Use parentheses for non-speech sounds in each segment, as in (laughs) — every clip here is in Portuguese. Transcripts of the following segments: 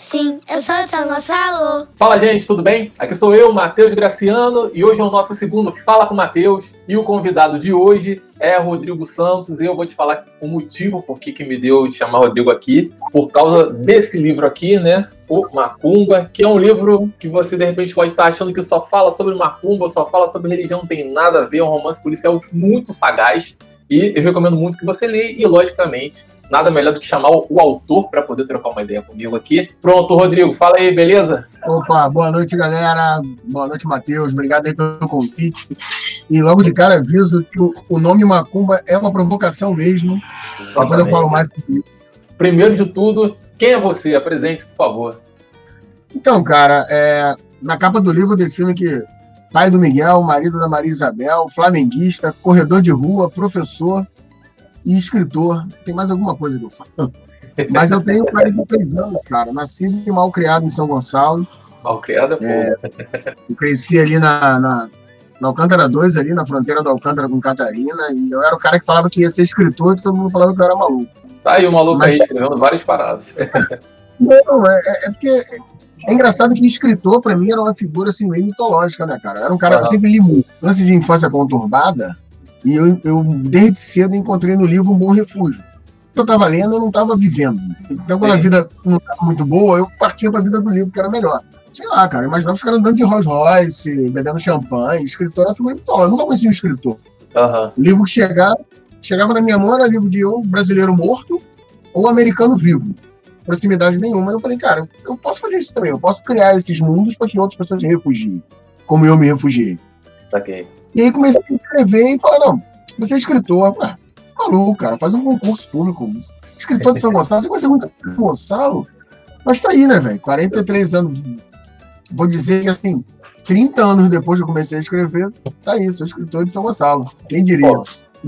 Sim, eu sou o São Gonçalo. Fala, gente, tudo bem? Aqui sou eu, Matheus Graciano, e hoje é o nosso segundo Fala com Matheus. E o convidado de hoje é Rodrigo Santos. E eu vou te falar o motivo por que, que me deu de chamar Rodrigo aqui, por causa desse livro aqui, né? O Macumba, que é um livro que você de repente pode estar achando que só fala sobre Macumba, só fala sobre religião, não tem nada a ver, é um romance policial muito sagaz. E eu recomendo muito que você leia, e logicamente, nada melhor do que chamar o, autor para poder trocar uma ideia comigo aqui. Pronto, Rodrigo, fala aí, beleza? Opa, boa noite, galera. Boa noite, Matheus. Obrigado aí pelo convite. E logo de cara aviso que o, nome Macumba é uma provocação mesmo. Depois eu falo mais sobre isso. Primeiro de tudo, quem é você? Apresente, por favor. Então, cara, é, na capa do livro eu defino que pai do Miguel, marido da Maria Isabel, flamenguista, corredor de rua, professor e escritor. Tem mais alguma coisa que eu falo? (laughs) Mas eu tenho 43 anos, cara. Nascido e mal criado em São Gonçalo. Mal criada, é, Eu cresci ali na, na, na Alcântara 2, ali na fronteira da Alcântara com Catarina, e eu era o cara que falava que ia ser escritor e todo mundo falava que eu era maluco. Tá aí o maluco Mas, aí escrevendo várias paradas. (laughs) Não, é, é porque é engraçado que escritor, para mim, era uma figura assim, meio mitológica, né, cara? Era um cara que eu sempre li muito. Lance de infância conturbada, e eu, eu, desde cedo, encontrei no livro um bom refúgio. Eu estava lendo, eu não estava vivendo. Então, quando Sim. a vida não estava muito boa, eu partia para a vida do livro, que era melhor. Sei lá, cara, imaginava os caras andando de Rolls Royce, bebendo champanhe. Escritor era figura mitológica. Eu nunca conheci um escritor. Uhum. O livro que chegava, chegava na minha mão era livro de ou brasileiro morto ou americano vivo proximidade nenhuma. Eu falei, cara, eu posso fazer isso também. Eu posso criar esses mundos para que outras pessoas se refugiem, como eu me refugiei. Saquei. E aí comecei a escrever e falar, não, você é escritor, ah, maluco, cara, faz um concurso público. Escritor de São Gonçalo, você conhece muito São Gonçalo? Mas tá aí, né, velho? 43 anos. Vou dizer que assim, 30 anos depois que eu comecei a escrever, tá aí, sou escritor de São Gonçalo. Quem diria?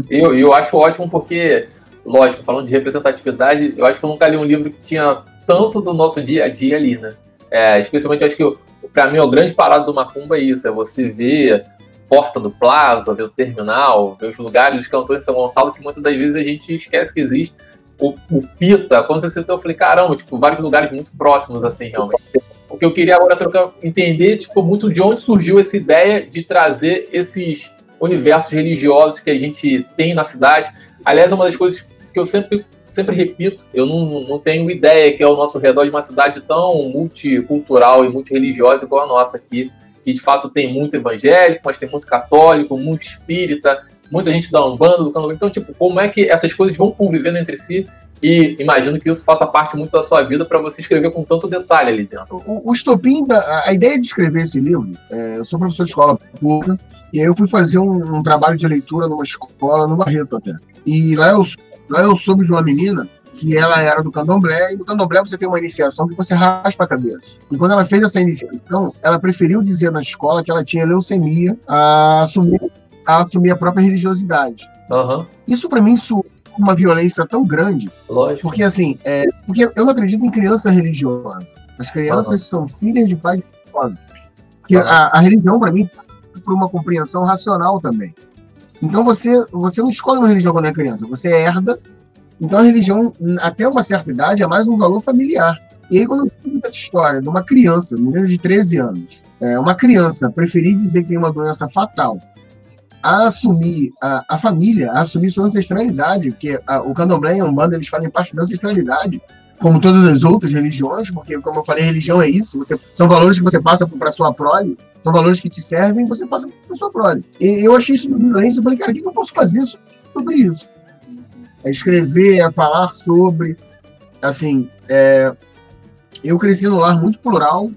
Eu, eu acho ótimo porque lógico, falando de representatividade, eu acho que eu nunca li um livro que tinha tanto do nosso dia a dia ali, né? É, especialmente, acho que para mim o grande parado do Macumba é isso, é você ver Porta do Plaza, ver o terminal, ver os lugares dos cantores de São Gonçalo, que muitas das vezes a gente esquece que existe. O, o Pita, quando você citou, eu falei, caramba, tipo, vários lugares muito próximos, assim, realmente. O que eu queria agora trocar, entender, tipo, muito de onde surgiu essa ideia de trazer esses universos religiosos que a gente tem na cidade. Aliás, uma das coisas que eu sempre, sempre repito, eu não, não tenho ideia que é o nosso redor de uma cidade tão multicultural e multireligiosa igual a nossa aqui, que de fato tem muito evangélico, mas tem muito católico, muito espírita, muita gente da Umbanda, do Candomblé. Então, tipo, como é que essas coisas vão convivendo entre si e imagino que isso faça parte muito da sua vida para você escrever com tanto detalhe ali dentro. O, o estopim, da, a ideia de escrever esse livro, é, eu sou professor de escola pública, e aí eu fui fazer um, um, trabalho de leitura numa escola, no Barreto até. E lá eu Lá eu soube de uma menina que ela era do candomblé, e no candomblé você tem uma iniciação que você raspa a cabeça. E quando ela fez essa iniciação, ela preferiu dizer na escola que ela tinha leucemia a assumir a, assumir a própria religiosidade. Uhum. Isso para mim isso uma violência tão grande. Lógico. Porque assim, é, porque eu não acredito em criança religiosa. As crianças uhum. são filhas de pais religiosos. Porque uhum. a, a religião para mim por uma compreensão racional também. Então você, você não escolhe uma religião quando é criança, você herda. Então a religião, até uma certa idade, é mais um valor familiar. E aí, quando eu essa história de uma criança, menina de 13 anos, é, uma criança preferir dizer que tem uma doença fatal a assumir a, a família, a assumir sua ancestralidade, porque a, o candomblé e a umbanda eles fazem parte da ancestralidade, como todas as outras religiões, porque, como eu falei, religião é isso, você, são valores que você passa para sua prole, são valores que te servem você passa para sua prole. E eu achei isso uma violência, eu falei, cara, o que eu posso fazer sobre isso? É escrever, é falar sobre, assim, é, eu cresci num lar muito plural,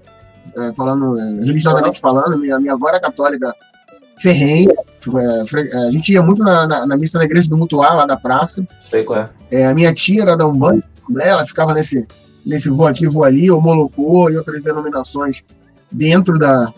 é, falando, é, religiosamente falando, minha, minha avó era católica ferrenha, é, a gente ia muito na, na, na, missa da igreja do Mutuá, lá da praça. Sei qual é. é a minha tia era da Umbanda, né, ela ficava nesse, nesse voo aqui, voo ali, ou Molocô e outras denominações dentro da,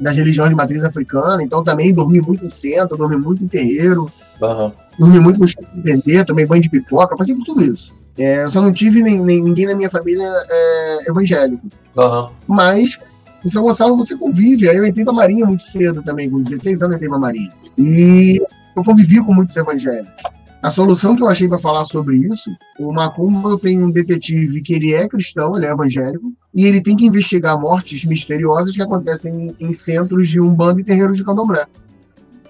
das religiões de matriz africana, então também dormi muito em centro, dormi muito em terreiro, uhum. dormi muito chão de tomei banho de pipoca, passei por tudo isso. É, eu só não tive nem, nem, ninguém na minha família é, evangélico. Uhum. Mas em São Gonçalo você convive. Aí eu entrei pra Marinha muito cedo também, com 16 anos eu entrei pra Marinha. E eu convivi com muitos evangélicos. A solução que eu achei para falar sobre isso, o Macumba tem um detetive que ele é cristão, ele é evangélico, e ele tem que investigar mortes misteriosas que acontecem em, em centros de umbanda e terreiros de candomblé.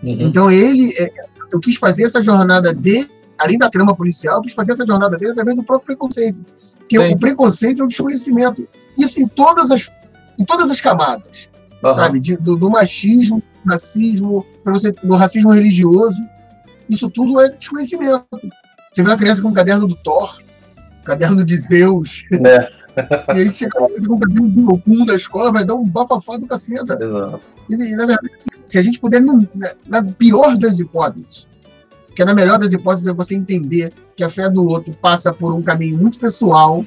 Uhum. Então ele, é, eu quis fazer essa jornada dele, além da trama policial, eu quis fazer essa jornada dele através do próprio preconceito. Que Sim. o preconceito é o desconhecimento. Isso em todas as, em todas as camadas, uhum. sabe? De, do, do, machismo, do racismo, do racismo religioso. Isso tudo é desconhecimento. Você vê uma criança com um caderno do Thor, caderno de Zeus. É. (laughs) e aí você com um caderno do Goku da escola, vai dar um bafafá do caceta. Exato. E, e, na verdade, se a gente puder, na, na pior das hipóteses, que é na melhor das hipóteses é você entender que a fé do outro passa por um caminho muito pessoal,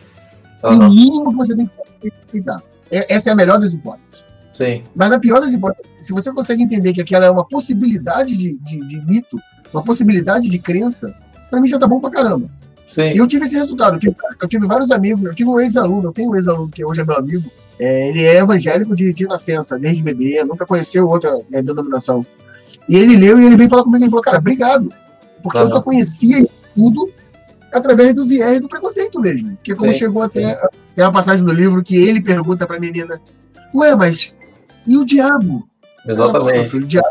uhum. o mínimo que você tem que respeitar. É, essa é a melhor das hipóteses. Sim. Mas na pior das hipóteses, se você consegue entender que aquela é uma possibilidade de, de, de mito, uma possibilidade de crença, para mim já tá bom pra caramba. Sim. E eu tive esse resultado. Eu tive, eu tive vários amigos, eu tive um ex-aluno, eu tenho um ex-aluno que hoje é meu amigo. É, ele é evangélico de, de nascença, desde bebê, nunca conheceu outra é, denominação. E ele leu e ele veio falar comigo, ele falou, cara, obrigado. Porque eu só conhecia tudo através do viés do preconceito mesmo. Porque como sim, chegou até. Tem uma passagem do livro que ele pergunta pra menina: Ué, mas e o diabo? Exatamente. Fala, o diabo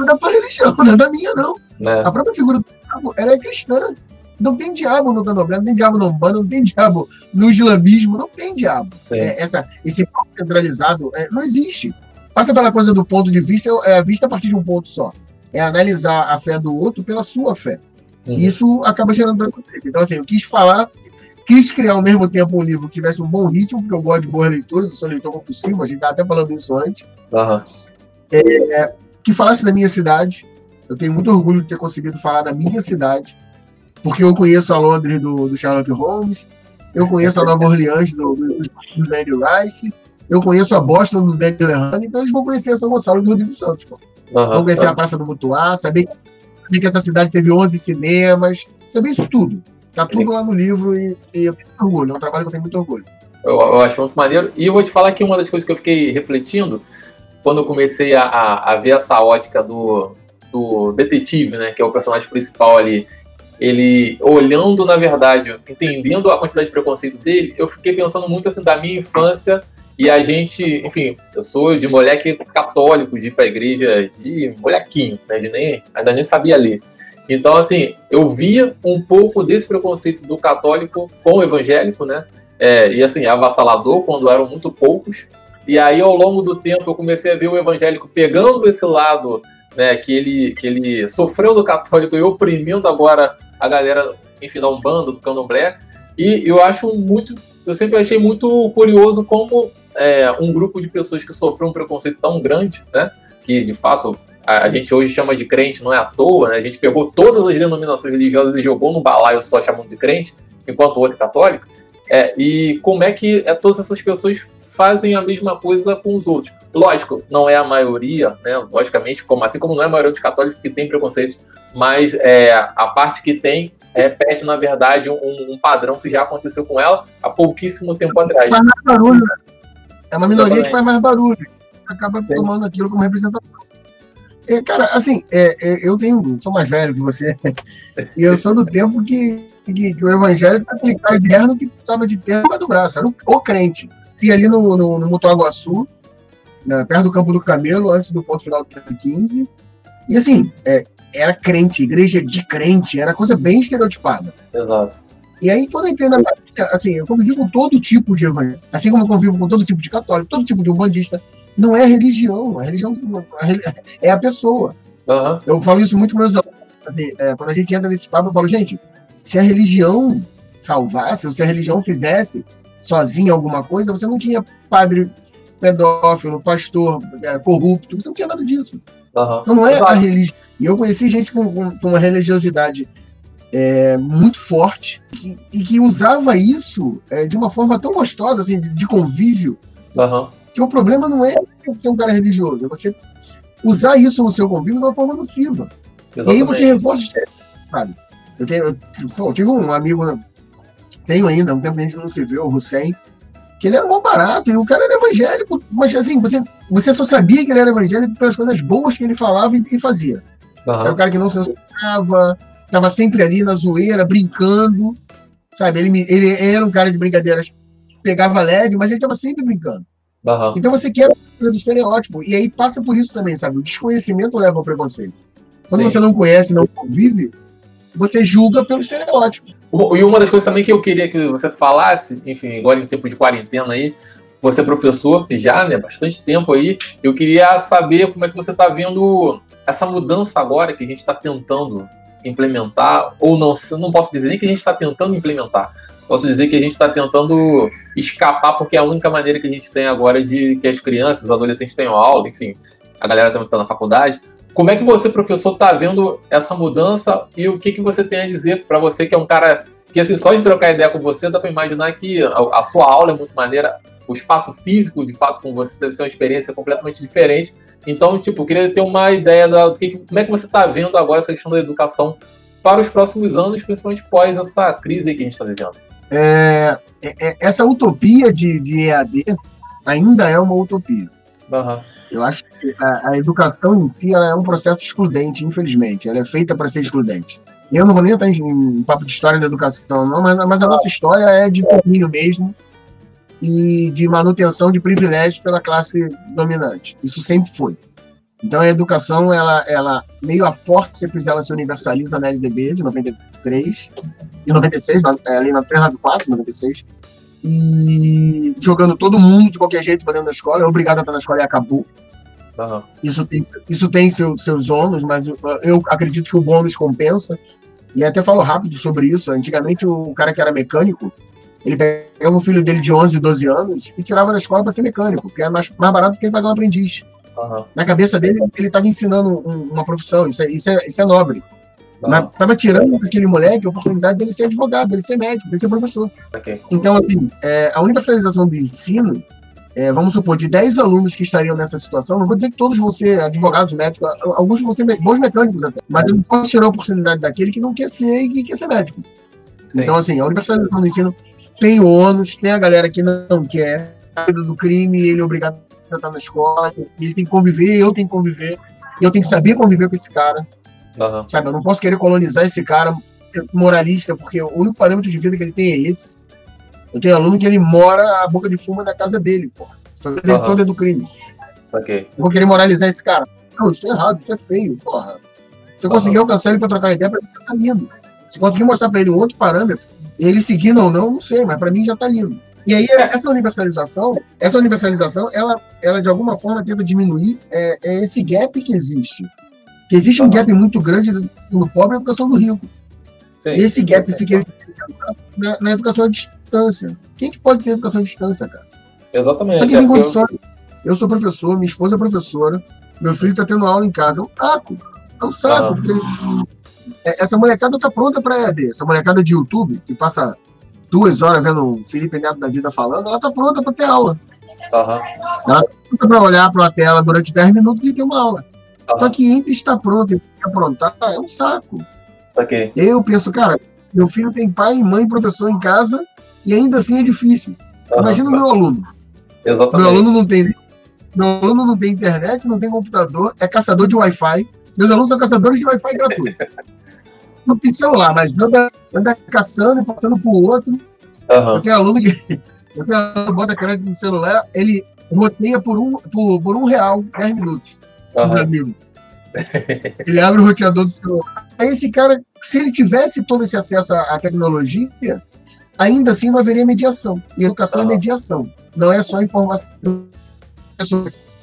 é da tua (laughs) religião, não é da minha, não. É. A própria figura do diabo, ela é cristã. Não tem diabo no candomblé, não tem diabo no umbanda, não tem diabo no islamismo, não tem diabo. É, essa, esse ponto centralizado é, não existe. Passa pela coisa do ponto de vista, é vista a partir de um ponto só. É analisar a fé do outro pela sua fé. Uhum. Isso acaba gerando preconceito. Então, assim, eu quis falar, quis criar ao mesmo tempo um livro que tivesse um bom ritmo, porque eu gosto de boas leituras, eu sou leitor compulsivo, a gente estava até falando isso antes. Uhum. É, que falasse da minha cidade. Eu tenho muito orgulho de ter conseguido falar da minha cidade, porque eu conheço a Londres do, do Sherlock Holmes, eu conheço a Nova Orleans do, do, do Daniel Rice, eu conheço a Boston do Daniel Lehane, então eles vão conhecer a São Gonçalo do Rodrigo Santos. Pô. Uhum, vão conhecer a Praça do Mutuá, saber vi que essa cidade teve 11 cinemas, sabe isso tudo. Tá tudo lá no livro e, e eu tenho orgulho, é um trabalho que eu tenho muito orgulho. Eu, eu, acho muito maneiro. E eu vou te falar que uma das coisas que eu fiquei refletindo quando eu comecei a, a, a ver essa ótica do, do detetive, né, que é o personagem principal ali, ele olhando, na verdade, entendendo a quantidade de preconceito dele, eu fiquei pensando muito assim da minha infância e a gente, enfim, eu sou de moleque católico, de ir pra igreja de molequinho, né? De nem, ainda nem sabia ler. Então, assim, eu via um pouco desse preconceito do católico com o evangélico, né? É, e assim, avassalador quando eram muito poucos. E aí, ao longo do tempo, eu comecei a ver o evangélico pegando esse lado, né? Que ele, que ele sofreu do católico e oprimindo agora a galera, enfim, da Umbanda, do Candomblé. E eu acho muito, eu sempre achei muito curioso como é, um grupo de pessoas que sofreu um preconceito tão grande, né? Que de fato a, a gente hoje chama de crente, não é à toa, né? A gente pegou todas as denominações religiosas e jogou no balaio só chamando de crente, enquanto o outro católico. É, e como é que é, todas essas pessoas fazem a mesma coisa com os outros? Lógico, não é a maioria, né? Logicamente, como, assim como não é a maioria dos católicos que tem preconceito, mas é, a parte que tem repete, na verdade, um, um, padrão que já aconteceu com ela há pouquíssimo tempo atrás. Faz mais barulho, né? É uma minoria que faz mais barulho. Acaba Sim. tomando aquilo como representação. É, cara, assim, é, é, eu tenho, sou mais velho que você, (laughs) e eu sou do tempo que, que, que o evangélico era aquele cara interno que precisava de tempo do braço, era o, o crente. Fui ali no, no, no Mutuaguaçu, né, perto do Campo do Camelo, antes do ponto final do 15, e assim, é, era crente, igreja de crente, era coisa bem estereotipada. Exato. E aí, quando eu entrei na assim, eu convivi com todo tipo de evangélico, assim como eu convivo com todo tipo de católico, todo tipo de umbandista. Não é religião, a religião é a pessoa. Uhum. Eu falo isso muito para meus alunos. Assim, é, quando a gente entra nesse papo, eu falo, gente, se a religião salvasse, ou se a religião fizesse sozinha alguma coisa, você não tinha padre pedófilo, pastor é, corrupto, você não tinha nada disso. Uhum. Então não é a religião. E eu conheci gente com, com, uma religiosidade é, muito forte que, e que usava isso é, de uma forma tão gostosa, assim, de, de convívio, uhum. que o problema não é ser um cara religioso, é você usar isso no seu convívio de uma forma nociva. Exatamente. E aí você reforça sabe? Eu, tenho, eu, pô, eu tive um amigo, tenho ainda, um tempo que a gente não se vê, o Hussein, que ele era um barato, e o cara era evangélico, mas assim, você, você só sabia que ele era evangélico pelas coisas boas que ele falava e, e fazia. Uhum. Era um cara que não se assustava, tava sempre ali na zoeira, brincando, sabe? Ele, ele, ele era um cara de brincadeiras, pegava leve, mas ele tava sempre brincando. Uhum. Então você quer do estereótipo. E aí passa por isso também, sabe? O desconhecimento leva ao preconceito. Quando Sim. você não conhece, não convive, você julga pelo estereótipo. E uma das coisas também que eu queria que você falasse, enfim, agora em tempo de quarentena aí, você é professor já, né, bastante tempo aí, eu queria saber como é que você está vendo essa mudança agora que a gente está tentando implementar, ou não, não posso dizer nem que a gente está tentando implementar, posso dizer que a gente está tentando escapar, porque é a única maneira que a gente tem agora de que as crianças, os adolescentes tenham aula, enfim, a galera também está na faculdade. Como é que você, professor, está vendo essa mudança e o que, que você tem a dizer para você que é um cara que, assim, só de trocar ideia com você, dá para imaginar que a, a sua aula é muito maneira, o espaço físico, de fato, com você deve ser uma experiência completamente diferente. Então, tipo, eu queria ter uma ideia da que, como é que você está vendo agora essa questão da educação para os próximos anos, principalmente pós essa crise que a gente está vivendo. É, é, é, essa utopia de, de EAD ainda é uma utopia. Uhum. Eu acho a, a, educação em si é um processo excludente, infelizmente. Ela é feita para ser excludente. Eu não vou nem entrar em, em, papo de história da educação, não, mas, mas a nossa história é de domínio mesmo e de manutenção de privilégios pela classe dominante. Isso sempre foi. Então a educação, ela, ela meio a forceps, ela se universaliza na LDB de 93, de 96, é, ali na 394, 96, e jogando todo mundo de qualquer jeito para dentro da escola, é obrigado a estar na escola e acabou. Uhum. Isso tem, isso tem seu, seus ônus, mas eu acredito que o bônus compensa. E até falo rápido sobre isso. Antigamente, o cara que era mecânico, ele pegava o filho dele de 11, 12 anos e tirava da escola para ser mecânico, porque era mais, mais barato do que ele pagar um aprendiz. Uhum. Na cabeça dele, ele estava ensinando um, uma profissão, isso é, isso é, isso é nobre. Mas estava tirando daquele moleque a oportunidade dele ser advogado, dele ser médico, dele ser professor. Okay. Então, assim, é, a universalização do ensino, é, vamos supor, de 10 alunos que estariam nessa situação, não vou dizer que todos vão ser advogados, médicos, alguns vão ser bons mecânicos até, mas eu não posso tirar a oportunidade daquele que não quer ser e que quer ser médico. Sim. Então, assim, a universalização do ensino tem ônus, tem a galera que não quer, do crime, ele é obrigado a estar na escola, ele tem que conviver, eu tenho que conviver, eu tenho que saber conviver com esse cara. Uhum. Sabe, eu não posso querer colonizar esse cara moralista, porque o único parâmetro de vida que ele tem é esse. Eu tenho aluno que ele mora a boca de fumo da casa dele, pô. Foi uhum. é do crime. Okay. Eu vou querer moralizar esse cara. Não, isso é errado, isso é feio, porra. Se eu uhum. conseguir alcançar ele pra trocar ideia, pra mim tá lindo. Se eu conseguir mostrar pra ele um outro parâmetro, ele seguindo ou não, não sei, mas para mim já está lindo. E aí essa universalização, essa universalização, ela, ela de alguma forma tenta diminuir é, é esse gap que existe. Que existe um gap muito grande no pobre e na educação do rico. Sim, esse gap fica na, na, educação à distância. Quem que pode ter educação à distância, cara? Exatamente. Só que tem condições. Eu... eu sou professor, minha esposa é professora, meu filho está tendo aula em casa. É um saco. É um saco. Ah. Porque ele, é, essa molecada tá pronta para EAD. Essa molecada de YouTube, que passa duas horas vendo o Felipe Neto da vida falando, ela tá pronta para ter aula. Uhum. Ela tá pronta para olhar para a tela durante 10 minutos e ter uma aula. Uhum. Só que entre estar pronto e aprontar é um saco. Okay. Eu penso, cara, meu filho tem pai, mãe, professor em casa e ainda assim é difícil. Uhum. Imagina o meu aluno. Exatamente. Meu aluno não tem meu aluno não tem internet, não tem computador, é caçador de Wi-Fi. Meus alunos são caçadores de Wi-Fi gratuito. (laughs) não tem celular, mas anda, anda caçando e passando pro outro. Uhum. Eu tenho aluno que eu tenho aluno bota crédito no celular, ele roteia por um, por, por um real, 10 minutos. Uhum. amigo. ele abre o roteador do celular. Aí esse cara, se ele tivesse todo esse acesso à, à tecnologia, ainda assim não haveria mediação. E educação uhum. é mediação, não é só informação.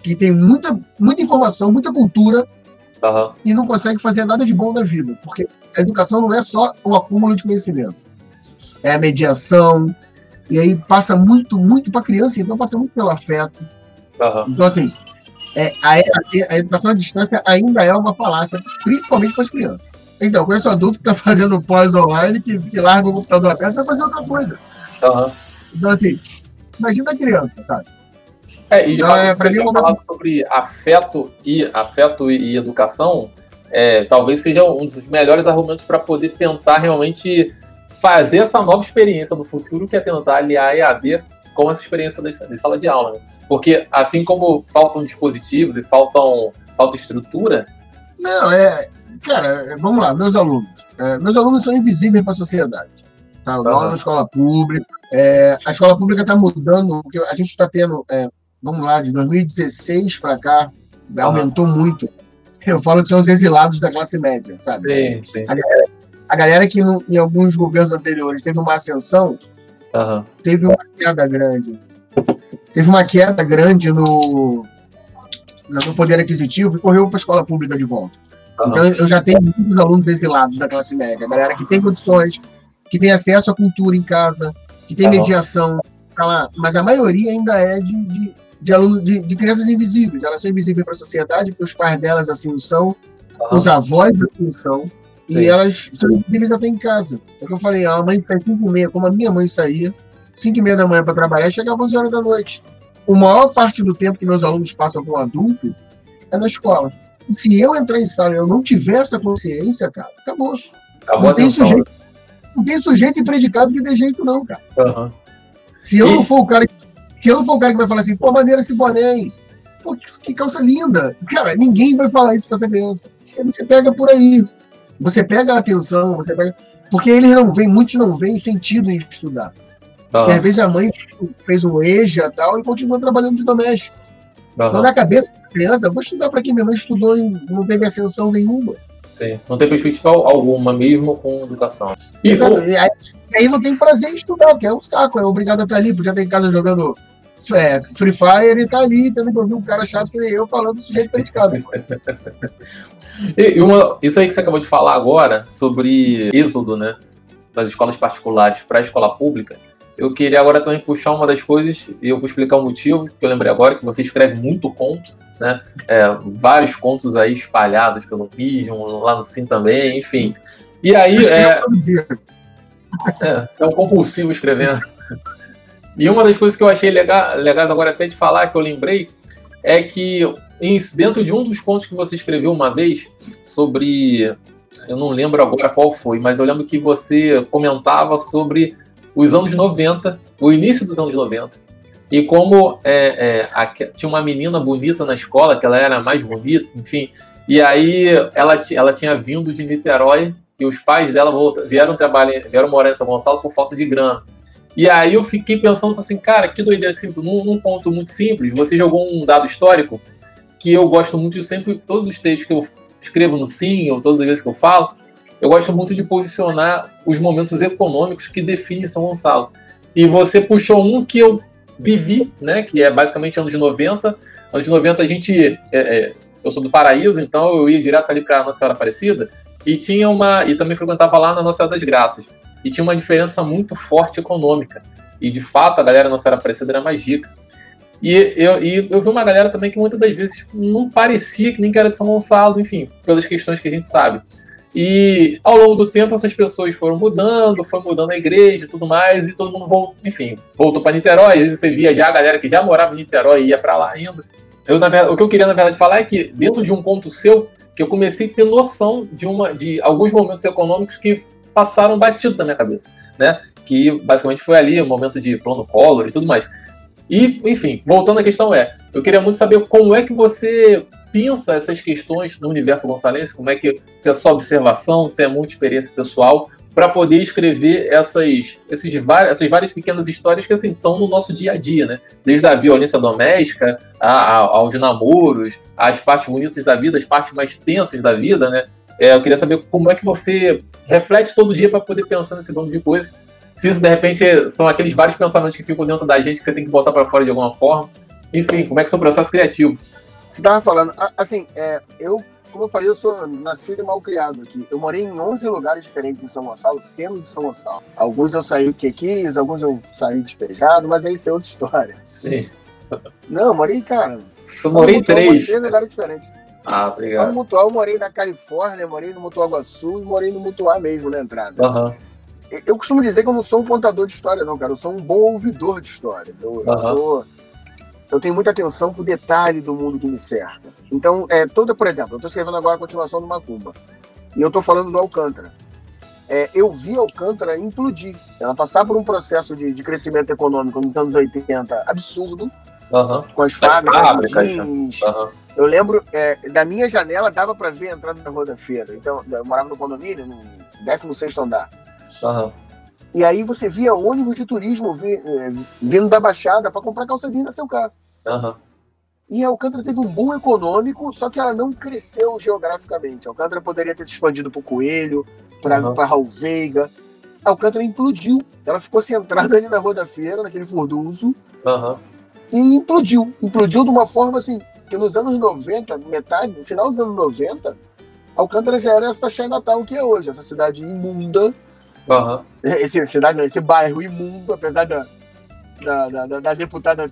Que tem muita, muita informação, muita cultura, uhum. e não consegue fazer nada de bom na vida, porque a educação não é só o acúmulo de conhecimento, é a mediação, e aí passa muito, muito para a criança, então passa muito pelo afeto. Uhum. Então, assim, é, a, a, educação à distância ainda é uma falácia, principalmente para as crianças. Então, conheço um adulto que está fazendo pós online, que, que larga o computador aberto e vai fazer outra coisa. Uhum. Então, assim, imagina a criança, sabe? É, e de fato, é, você tinha falado sobre afeto e afeto e, educação, é, talvez seja um dos melhores argumentos para poder tentar realmente fazer essa nova experiência no futuro, que é tentar aliar EAD com essa experiência de, de sala de aula. Né? Porque assim como faltam dispositivos e faltam falta estrutura. Não, é. Cara, vamos lá, meus alunos. É, meus alunos são invisíveis para a sociedade. Tá? Eu uhum. na escola pública. É, a escola pública está mudando, porque a gente está tendo, é, vamos lá, de 2016 para cá, uhum. aumentou muito. Eu falo que são os exilados da classe média, sabe? Sim, sim. A, galera, a galera que no, em alguns governos anteriores teve uma ascensão, uhum. teve uma queda grande. Teve uma queda grande no, no poder aquisitivo e correu para a escola pública de volta. Uhum. Então, eu já tenho muitos alunos exilados da classe média, galera que tem condições, que tem acesso à cultura em casa, que tem uhum. mediação, tá mas a maioria ainda é de, de, de alunos, de, de, crianças invisíveis. Elas são invisíveis para a sociedade, porque os pais delas assim são, os avós assim são, Sim. e elas são invisíveis até em casa. É o que eu falei, a mãe sai 5 e meia, como a minha mãe saía, 5 e meia da manhã para trabalhar e chegava às 11 horas da noite. A maior parte do tempo que meus alunos passam com adulto é na escola se eu entrar em sala e eu não tiver essa consciência, cara, acabou. acabou não, tem sujeito, não tem sujeito e predicado que dê jeito, não, cara. Uhum. Se eu e... não for o cara. Se eu não for o cara que vai falar assim, pô, maneira esse boné aí. Pô, que, que calça linda. Cara, ninguém vai falar isso pra essa criança. Você pega por aí. Você pega a atenção, você pega. Porque eles não vêm, muitos não veem sentido em estudar. Uhum. Porque às vezes a mãe fez um EJA e tal e continua trabalhando de doméstico. Uhum. Na cabeça da criança, eu vou estudar para quem minha mãe estudou e não teve ascensão nenhuma. Sim, não tem perspectiva alguma, mesmo com educação. E Exato. O... E aí, aí, não tem prazer em estudar, que é um saco, é obrigado a estar ali, podia estar em casa jogando é, Free Fire e tá ali, tendo que ouvir um cara chato que nem eu falando do sujeito predicado. (laughs) e uma, isso aí que você acabou de falar agora, sobre êxodo, né? Das escolas particulares para a escola pública, eu queria agora também puxar uma das coisas, e eu vou explicar o motivo, que eu lembrei agora, que você escreve muito conto, né? É, vários contos aí espalhados pelo Vision, lá no Sim também, enfim. E aí. É, é, você é um compulsivo escrevendo. E uma das coisas que eu achei legal, legais agora até de falar, que eu lembrei, é que dentro de um dos contos que você escreveu uma vez sobre. Eu não lembro agora qual foi, mas eu lembro que você comentava sobre os anos 90, o início dos anos 90, e como é, é, a, tinha uma menina bonita na escola, que ela era mais bonita, enfim, e aí ela, ela tinha vindo de Niterói, e os pais dela vieram trabalhar, vieram morar em São Gonçalo por falta de grana. E aí eu fiquei pensando assim, cara, que doideira simples, num, num ponto muito simples, você jogou um dado histórico que eu gosto muito de sempre, todos os textos que eu escrevo no Sim, ou todas as vezes que eu falo, eu gosto muito de posicionar os momentos econômicos que definem São Gonçalo. E você puxou um que eu vivi, né, que é basicamente anos 90. Anos 90 a gente. É, é, eu sou do Paraíso, então eu ia direto ali para Nossa Senhora Aparecida e tinha uma. E também frequentava lá na Nossa Senhora das Graças. E tinha uma diferença muito forte econômica. E de fato a galera Nossa Senhora Aparecida era mais rica. E eu, e eu vi uma galera também que muitas das vezes não parecia que nem que era de São Gonçalo, enfim, pelas questões que a gente sabe. E ao longo do tempo essas pessoas foram mudando, foi mudando a igreja e tudo mais, e todo mundo voltou, enfim, voltou para Niterói. Às vezes você via já a galera que já morava em Niterói e ia para lá ainda. Eu, na verdade, o que eu queria, na verdade, falar é que dentro de um ponto seu, que eu comecei a ter noção de, uma, de alguns momentos econômicos que passaram batido na minha cabeça, né? Que basicamente foi ali o momento de plano Collor e tudo mais. E, enfim, voltando à questão é, eu queria muito saber como é que você pensa essas questões no universo gonçalense, como é que se é só observação, se é muita experiência pessoal, para poder escrever essas, esses, essas várias pequenas histórias que assim, estão no nosso dia a dia, né? Desde a violência doméstica a, a, aos namoros, as partes bonitas da vida, as partes mais tensas da vida, né? É, eu queria saber como é que você reflete todo dia para poder pensar nesse bando de coisas. Se isso, de repente, são aqueles vários pensamentos que ficam dentro da gente que você tem que botar para fora de alguma forma. Enfim, como é que é o seu processo criativo? Você estava falando, assim, é, eu, como eu falei, eu sou nascido e mal criado aqui. Eu morei em 11 lugares diferentes em São Gonçalo, sendo de São Gonçalo. Alguns eu saí porque quis, alguns eu saí despejado, mas aí isso é outra história. Sim. Não, eu morei, cara. Eu morei em três. Três lugares diferentes. Ah, obrigado. Só no Mutual eu morei na Califórnia, morei no Mutual Sul e morei no Mutual mesmo na entrada. Uhum. Eu costumo dizer que eu não sou um contador de história, não, cara. Eu sou um bom ouvidor de histórias. Eu, uhum. eu sou eu tenho muita atenção pro detalhe do mundo que me cerca. Então, é, toda, por exemplo, eu estou escrevendo agora a continuação do Macumba. E eu estou falando do Alcântara. É, eu vi Alcântara implodir. Ela passar por um processo de, de crescimento econômico nos anos 80 absurdo. Aham. com as fábricas, fábricas, jeans. Aham. Eu lembro, é, da minha janela dava pra ver a entrada da Rua da Feira. Então, eu morava no condomínio, no 16 andar. Aham. E aí você via ônibus de turismo é, vindo da Baixada pra comprar calça jeans no seu carro. Aham. E a Alcântara teve um boom econômico, só que ela não cresceu geograficamente. A Alcântara poderia ter se expandido para o Coelho, para Uhum. Raul Veiga. A Alcântara implodiu. Ela ficou centrada ali na Rua da Feira, naquele furdunço, Aham. e implodiu. Implodiu de uma forma assim, que nos anos 90, metade, no final dos anos 90, Alcântara já era essa Chinatown que é hoje, essa cidade imunda, Aham. esse, cidade, não, esse bairro imundo, apesar da, da- da- da deputada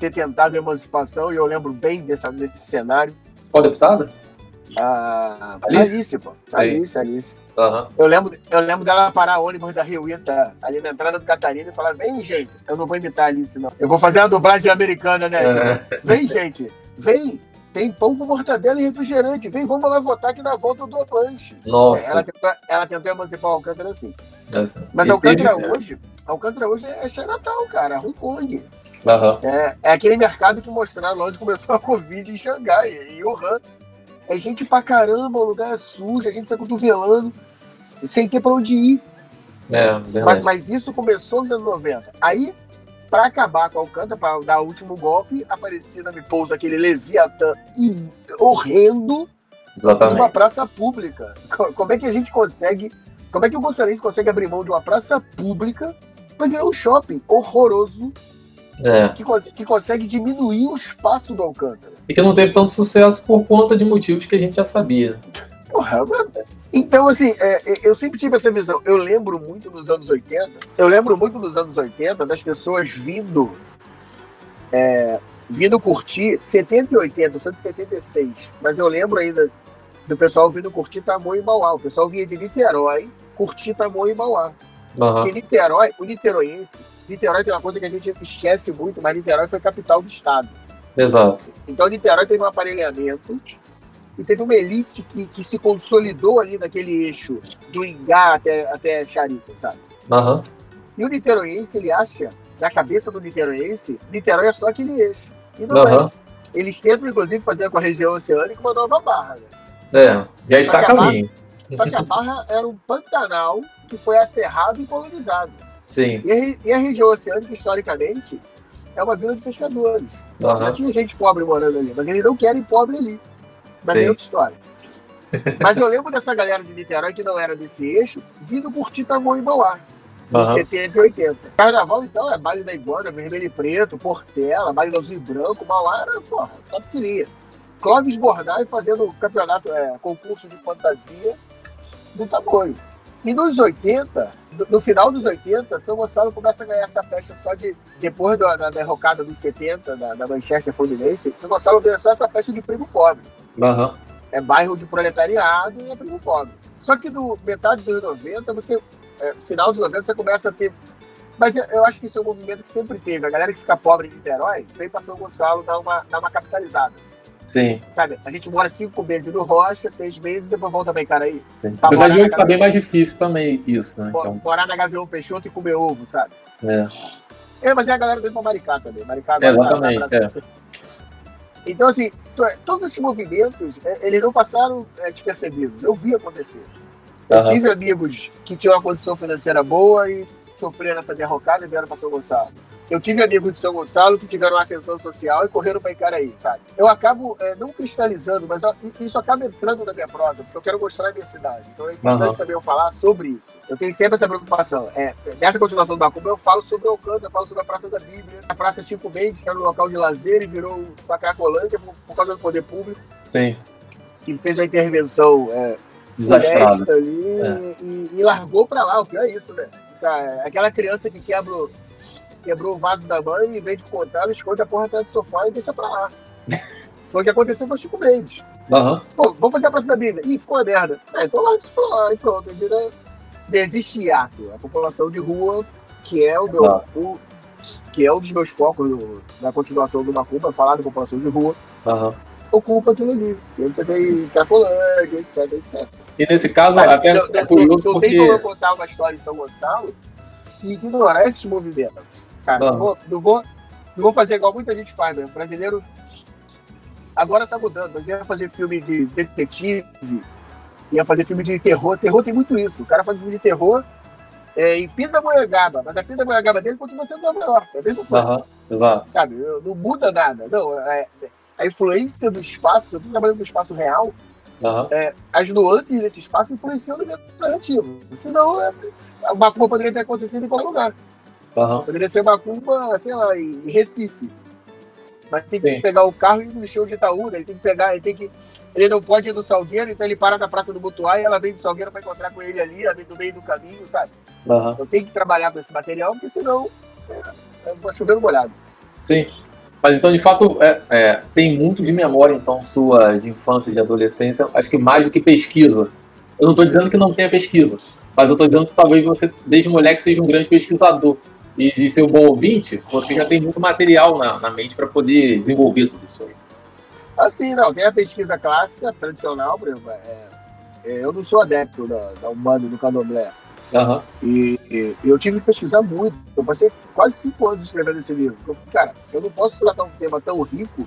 ter tentado a emancipação, e eu lembro bem dessa, desse cenário. Qual deputada? A Alice? Alice, pô. Alice, Alice. Aham. Eu lembro, eu lembro dela parar ônibus da Rio Ita ali na entrada do Catarina e falar: vem, gente, eu não vou imitar a Alice, não. Eu vou fazer uma dublagem americana, né? É. Vem, gente, vem. Tem pão com mortadela e refrigerante. Vem, vamos lá votar que na volta dou lanche. Nossa. Ela tentou, ela tentou emancipar o Alcântara assim. Essa. Mas Alcântara teve- hoje, Alcântara hoje é Chinatown, cara, Hong Kong. Aham. É, é aquele mercado que mostraram onde começou a Covid em Xangai, em Wuhan. É gente pra caramba, o lugar é sujo, a gente se acotovelando, sem ter pra onde ir. É, Mas, mas isso começou nos anos 90. Aí, pra acabar com a Alcântara, pra dar o último golpe, Aparecida me pousa aquele Leviatã horrendo numa Exatamente. praça pública. Co- Como é que a gente consegue. Como é que o Bolsonaro consegue abrir mão de uma praça pública pra virar um shopping horroroso É. que, que consegue diminuir o espaço do Alcântara? E que não teve tanto sucesso por conta de motivos que a gente já sabia. Porra, Então, assim, é, é, eu sempre tive essa visão. Eu lembro muito nos anos 80, eu lembro muito nos anos 80 das pessoas vindo. é, vindo curtir 70 e 80, eu sou de 76, mas eu lembro ainda do pessoal vindo curtir Tamoio e Mauá. O pessoal vinha de Niterói curtir Tamoio e Mauá. Aham. Porque Niterói, o niteroense, Niterói tem uma coisa que a gente esquece muito, mas Niterói foi capital do estado. Exato. Então, Niterói teve um aparelhamento e teve uma elite que, que se consolidou ali naquele eixo do Ingá até, até Charita, sabe? Aham. E o niteroense, ele acha, na cabeça do niteroense, Niterói é só aquele eixo. E não Aham. é. Eles tentam, inclusive, fazer com a região oceânica uma nova barra. Né? É. Já está a caminho. Só que a barra era um pantanal que foi aterrado e colonizado. Sim. E e a região oceânica, historicamente, é uma vila de pescadores. Já Aham. tinha gente pobre morando ali, mas eles não querem pobre ali. Mas Sim. é outra história. (laughs) mas eu lembro dessa galera de Niterói que não era desse eixo, vindo curtir Tamoio e Mauá, nos Aham. 70 e 80. Carnaval, então, é baile da Iguana, vermelho e preto, Portela, baile do azul e branco, Mauá era, porra, capitiria. Clóvis Bornai fazendo campeonato, é, concurso de fantasia do tamanho. E nos 80, no- final dos 80, São Gonçalo começa a ganhar essa festa só de. Depois da, da derrocada dos 70, da, da Manchester Fluminense, São Gonçalo ganha só essa festa de primo pobre. Aham. É bairro de proletariado e é primo pobre. Só que no metade dos 90, você. É, final dos 90, você começa a ter. Mas eu, eu acho que isso é um movimento que sempre teve. A galera que fica pobre em Niterói vem para São Gonçalo dar uma, dar uma capitalizada. Sim. Sabe? A gente mora cinco meses no Rocha, seis meses, depois volta bem, cara aí. sim. Tá Apesar de hoje tá bem mais difícil também isso, né? Então, Morar na Gavião Peixoto e comer ovo, sabe? é. É, mas é a galera dentro pra Maricá também. Maricá É, agora tá- tá exatamente, abraçando. Então, assim, to- todos esses movimentos, é, eles não passaram é, despercebidos. Eu vi acontecer. Eu Aham. tive amigos que tinham uma condição financeira boa e sofreram essa derrocada e vieram para São Gonçalo. Eu tive amigos de São Gonçalo que tiveram uma ascensão social e correram para Icaraí, sabe? Eu acabo é, não cristalizando, mas ó, isso acaba entrando na minha prosa, porque eu quero mostrar a minha cidade. Então é importante Aham. também eu falar sobre isso. Eu tenho sempre essa preocupação. É, nessa continuação do Macumba, eu falo sobre o Alcântara, eu falo sobre a Praça da Bíblia, a Praça Chico Mendes, que era um local de lazer e virou uma Cracolândia por, por causa do poder público, Sim. que fez uma intervenção é, Desastrado. floresta ali É. e, e largou pra lá. O pior é isso, né? Cara, aquela criança que quebra, quebrou o vaso da mãe e em vez de contar, ela esconde a porra atrás do sofá e deixa pra lá. (laughs) Foi o que aconteceu com o Chico Mendes. Aham. Pô, vamos fazer a Praça da Bíblia. Ih, ficou uma merda. É, então larga isso pra lá e pronto. Vira desiste hiato. A população de rua, que é o meu. Claro. o- que é um dos meus focos no- na continuação do Macumba, falar da população de rua, Aham. ocupa aquilo ali. E aí você tem Cracolândia, etc, etc. E nesse caso, até eu- é eu- curioso eu, porque. tenho como eu contar uma história em São Gonçalo e ignorar esses movimentos. Cara, não, vou, não, vou, Não vou fazer igual muita gente faz, né? O brasileiro agora tá mudando. Mas ia fazer filme de detetive, ia fazer filme de terror. Terror tem muito isso. O cara faz filme de terror é, em Pindamonhangaba, mas a Pindamonhangaba dele continua sendo Nova York. É a mesma coisa. Uhum, exato. Sabe? Não muda nada. Não, é, a influência do espaço, eu estou trabalhando no espaço real, uhum. é, as nuances desse espaço influenciam no narrativo. Senão, é, a Macumba poderia ter acontecido em qualquer lugar. Uhum. Poderia ser Macumba, sei lá, em Recife. Mas tem que Sim. pegar o carro e ir no show de Itaúna, ele tem que pegar, ele tem que. Ele não pode ir no Salgueiro, então ele para na Praça do Butuá e ela vem do Salgueiro para encontrar com ele ali, no meio do caminho, sabe? Uhum. Eu tenho que trabalhar com esse material, porque senão é, vai chover no molhado. Sim. Mas então, de fato, é, é, tem muito de memória, então, sua de infância e de adolescência, acho que mais do que pesquisa. Eu não estou dizendo que não tenha pesquisa, mas eu estou dizendo que talvez você, desde moleque, seja um grande pesquisador. E de ser um bom ouvinte, você já tem muito material na, na mente para poder desenvolver tudo isso aí. Assim, não, tem a pesquisa clássica, tradicional, por exemplo, é, é, eu não sou adepto da, da Umbanda do Candomblé. Uhum. E, e, eu tive que pesquisar muito. Eu passei quase cinco anos escrevendo esse livro. Eu, cara, eu não posso tratar um tema tão rico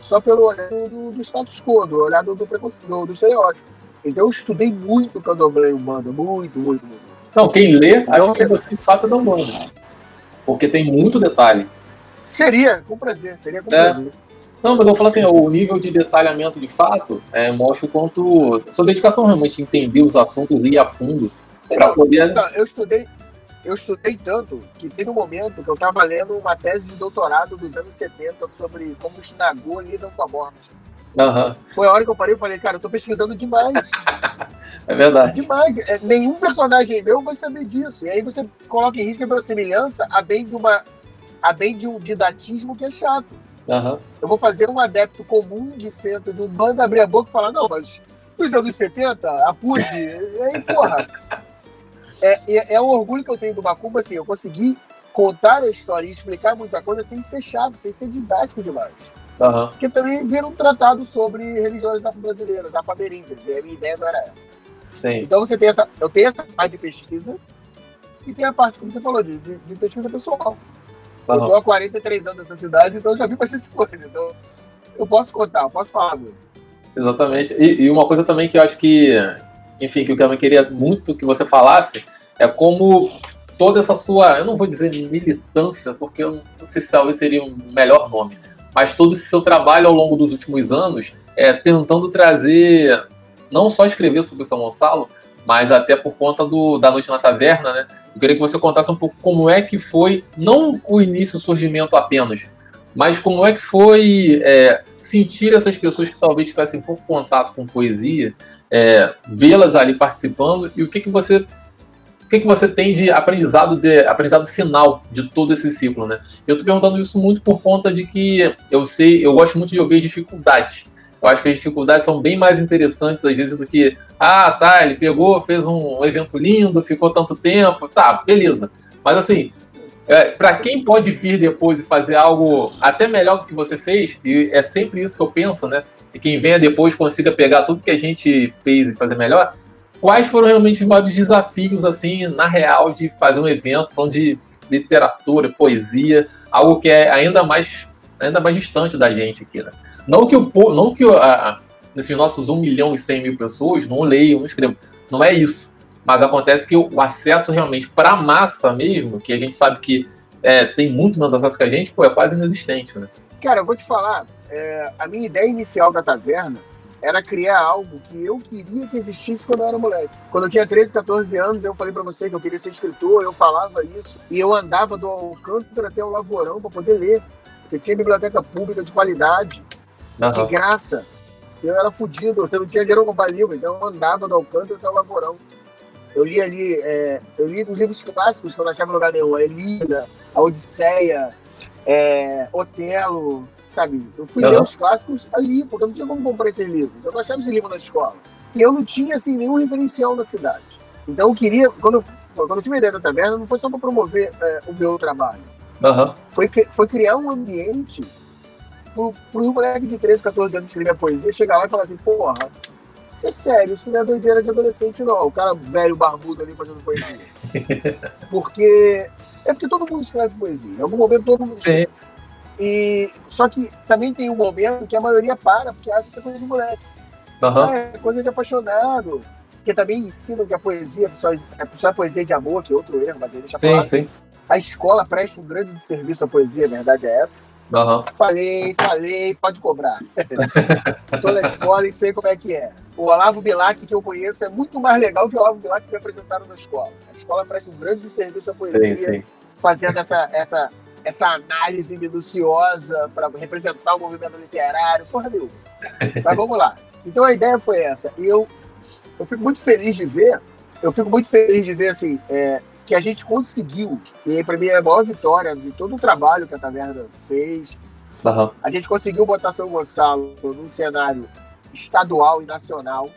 só pelo olhar do, do status quo, do olhar do, do, do estereótipo. Então eu estudei muito o Candomblé Umbanda, muito, muito, muito. Não, quem lê, então, acho que você de fato não manda. Porque tem muito detalhe. Seria, com prazer, seria com é. prazer. Não, mas eu falo assim, o nível de detalhamento de fato é, mostra o quanto. Sua dedicação realmente entender os assuntos e ir a fundo para poder. Então, eu estudei, eu estudei tanto que teve um momento que eu estava lendo uma tese de doutorado dos anos 70 sobre como os Nagô lidam com a morte. Uhum. Foi a hora que eu parei e falei, cara, eu tô pesquisando demais. (laughs) é verdade. Demais. É, nenhum personagem meu vai saber disso. E aí você coloca em risco a semelhança a bem de uma. a bem de um didatismo que é chato. Uhum. Eu vou fazer um adepto comum de centro do bando abrir a boca e falar, não, mas nos anos 70, a PUD, aí, porra. É, é, é um orgulho que eu tenho do Macumba, assim, eu consegui contar a história e explicar muita coisa sem ser chato, sem ser didático demais. Uhum. Porque também vira um tratado sobre religiões brasileiras, ameríndias, e a minha ideia não era essa. Sim. Então você tem essa, eu tenho essa parte de pesquisa e tem a parte, como você falou, de, de, de pesquisa pessoal. Uhum. Eu estou há 43 anos nessa cidade, então eu já vi bastante coisa. Então eu posso contar, eu posso falar. Meu. Exatamente. E, e, uma coisa também que eu acho que, enfim, que eu queria muito que você falasse é como toda essa sua, eu não vou dizer militância, porque eu não sei se talvez seria um melhor nome, mas todo esse seu trabalho ao longo dos últimos anos é tentando trazer, não só escrever sobre São Gonçalo, mas até por conta do, da Noite na Taverna, né? Eu queria que você contasse um pouco como é que foi, não o início, o surgimento apenas, mas como é que foi é, sentir essas pessoas que talvez tivessem pouco contato com poesia, é, vê-las ali participando e o que, que você o que, que você tem de aprendizado de aprendizado final de todo esse ciclo, né? Eu estou perguntando isso muito por conta de que eu sei, eu gosto muito de ouvir dificuldades. Eu acho que as dificuldades são bem mais interessantes às vezes do que ah, tá, ele pegou, fez um evento lindo, ficou tanto tempo, tá, beleza. Mas assim, é, para quem pode vir depois e fazer algo até melhor do que você fez, e é sempre isso que eu penso, né? E quem venha depois consiga pegar tudo que a gente fez e fazer melhor, quais foram realmente os maiores desafios, assim, na real, de fazer um evento, falando de literatura, poesia, algo que é ainda mais, ainda mais distante da gente aqui, né? Não que o não que a, nesses nossos 1 milhão e 100 mil pessoas não leiam, não escrevam. Não é isso. Mas acontece que o acesso realmente para a massa mesmo, que a gente sabe que é, tem muito menos acesso que a gente, pô, é quase inexistente, né? Cara, eu vou te falar, é, a minha ideia inicial da taverna era criar algo que eu queria que existisse quando eu era moleque. Quando eu tinha 13, 14 anos, eu falei para você que eu queria ser escritor, eu falava isso, e eu andava do Alcântara até o Lavorão para poder ler, porque tinha biblioteca pública de qualidade, uhum. de graça. Eu era fodido, eu não tinha dinheiro para comprar livro, então eu andava do Alcântara até o Lavorão. Eu li ali, é, eu li os livros clássicos que eu não achava lugar nenhum, a Elida, a Odisseia, é, Otelo, sabe? Eu fui uhum. ler os clássicos ali, porque eu não tinha como comprar esses livros. Eu achava esse livro na escola. E eu não tinha, assim, nenhum referencial na cidade. Então eu queria, quando eu, quando eu tive a ideia da taverna, não foi só para promover é, o meu trabalho. Uhum. Foi, foi criar um ambiente pro, pro moleque de 13, 14 anos escrever poesia, chegar lá e falar assim, porra, isso é sério, isso não é doideira de adolescente, não. O cara velho, barbudo ali fazendo poesia. (laughs) porque. É porque todo mundo escreve poesia. Em algum momento todo mundo escreve. E, só que também tem um momento que a maioria para, porque acha que é coisa de moleque. Ah, é coisa de apaixonado. Porque também ensinam que a poesia só, é só poesia de amor, que é outro erro, mas aí deixa Sim, falar. sim. A escola presta um grande serviço à poesia, a verdade é essa. Aham. Falei, falei, pode cobrar. (laughs) Tô na escola e sei como é que é. O Olavo Bilac que eu conheço é muito mais legal que o Olavo Bilac que me apresentaram na escola. A escola presta um grande serviço à poesia, Sim, sim. fazendo essa, essa, essa análise minuciosa para representar o movimento literário. Porra, meu. Mas vamos lá. Então a ideia foi essa. E eu, eu fico muito feliz de ver, eu fico muito feliz de ver assim, é, que a gente conseguiu, e para mim é a maior vitória de todo o trabalho que a Taverna fez, Aham. a gente conseguiu botar São Gonçalo num cenário estadual e nacional.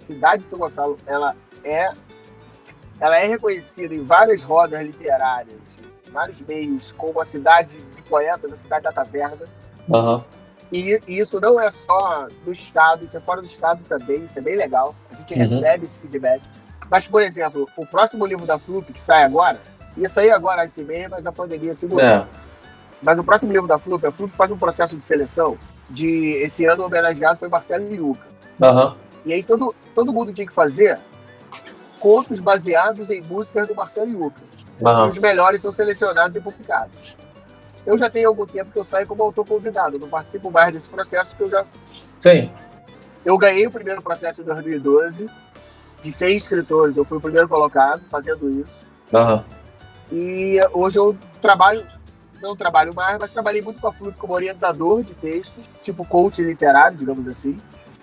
Cidade de São Gonçalo, ela é, ela é reconhecida em várias rodas literárias, em vários meios, como a cidade de poetas, a cidade da taverna. Aham. E, e isso não é só do estado, isso é fora do estado também, isso é bem legal. A gente Uhum. recebe esse feedback. Mas, por exemplo, o próximo livro da Flup, que sai agora, ia sair agora esse mês, mas a pandemia segurou. É. Mas o próximo livro da Flup, a Flup faz um processo de seleção de esse ano o homenageado foi Marcelo Liuca. Aham. E aí todo, todo mundo tinha que fazer contos baseados em músicas do Marcelo Liuca. Aham. os melhores são selecionados e publicados. Eu já tenho algum tempo que eu saio como autor convidado, eu não participo mais desse processo porque eu já Sim. eu ganhei o primeiro processo em 2012 de 100 escritores, eu fui o primeiro colocado fazendo isso. Aham. E hoje eu trabalho, não trabalho mais, mas trabalhei muito com a Flup como orientador de textos, tipo coach literário, digamos assim.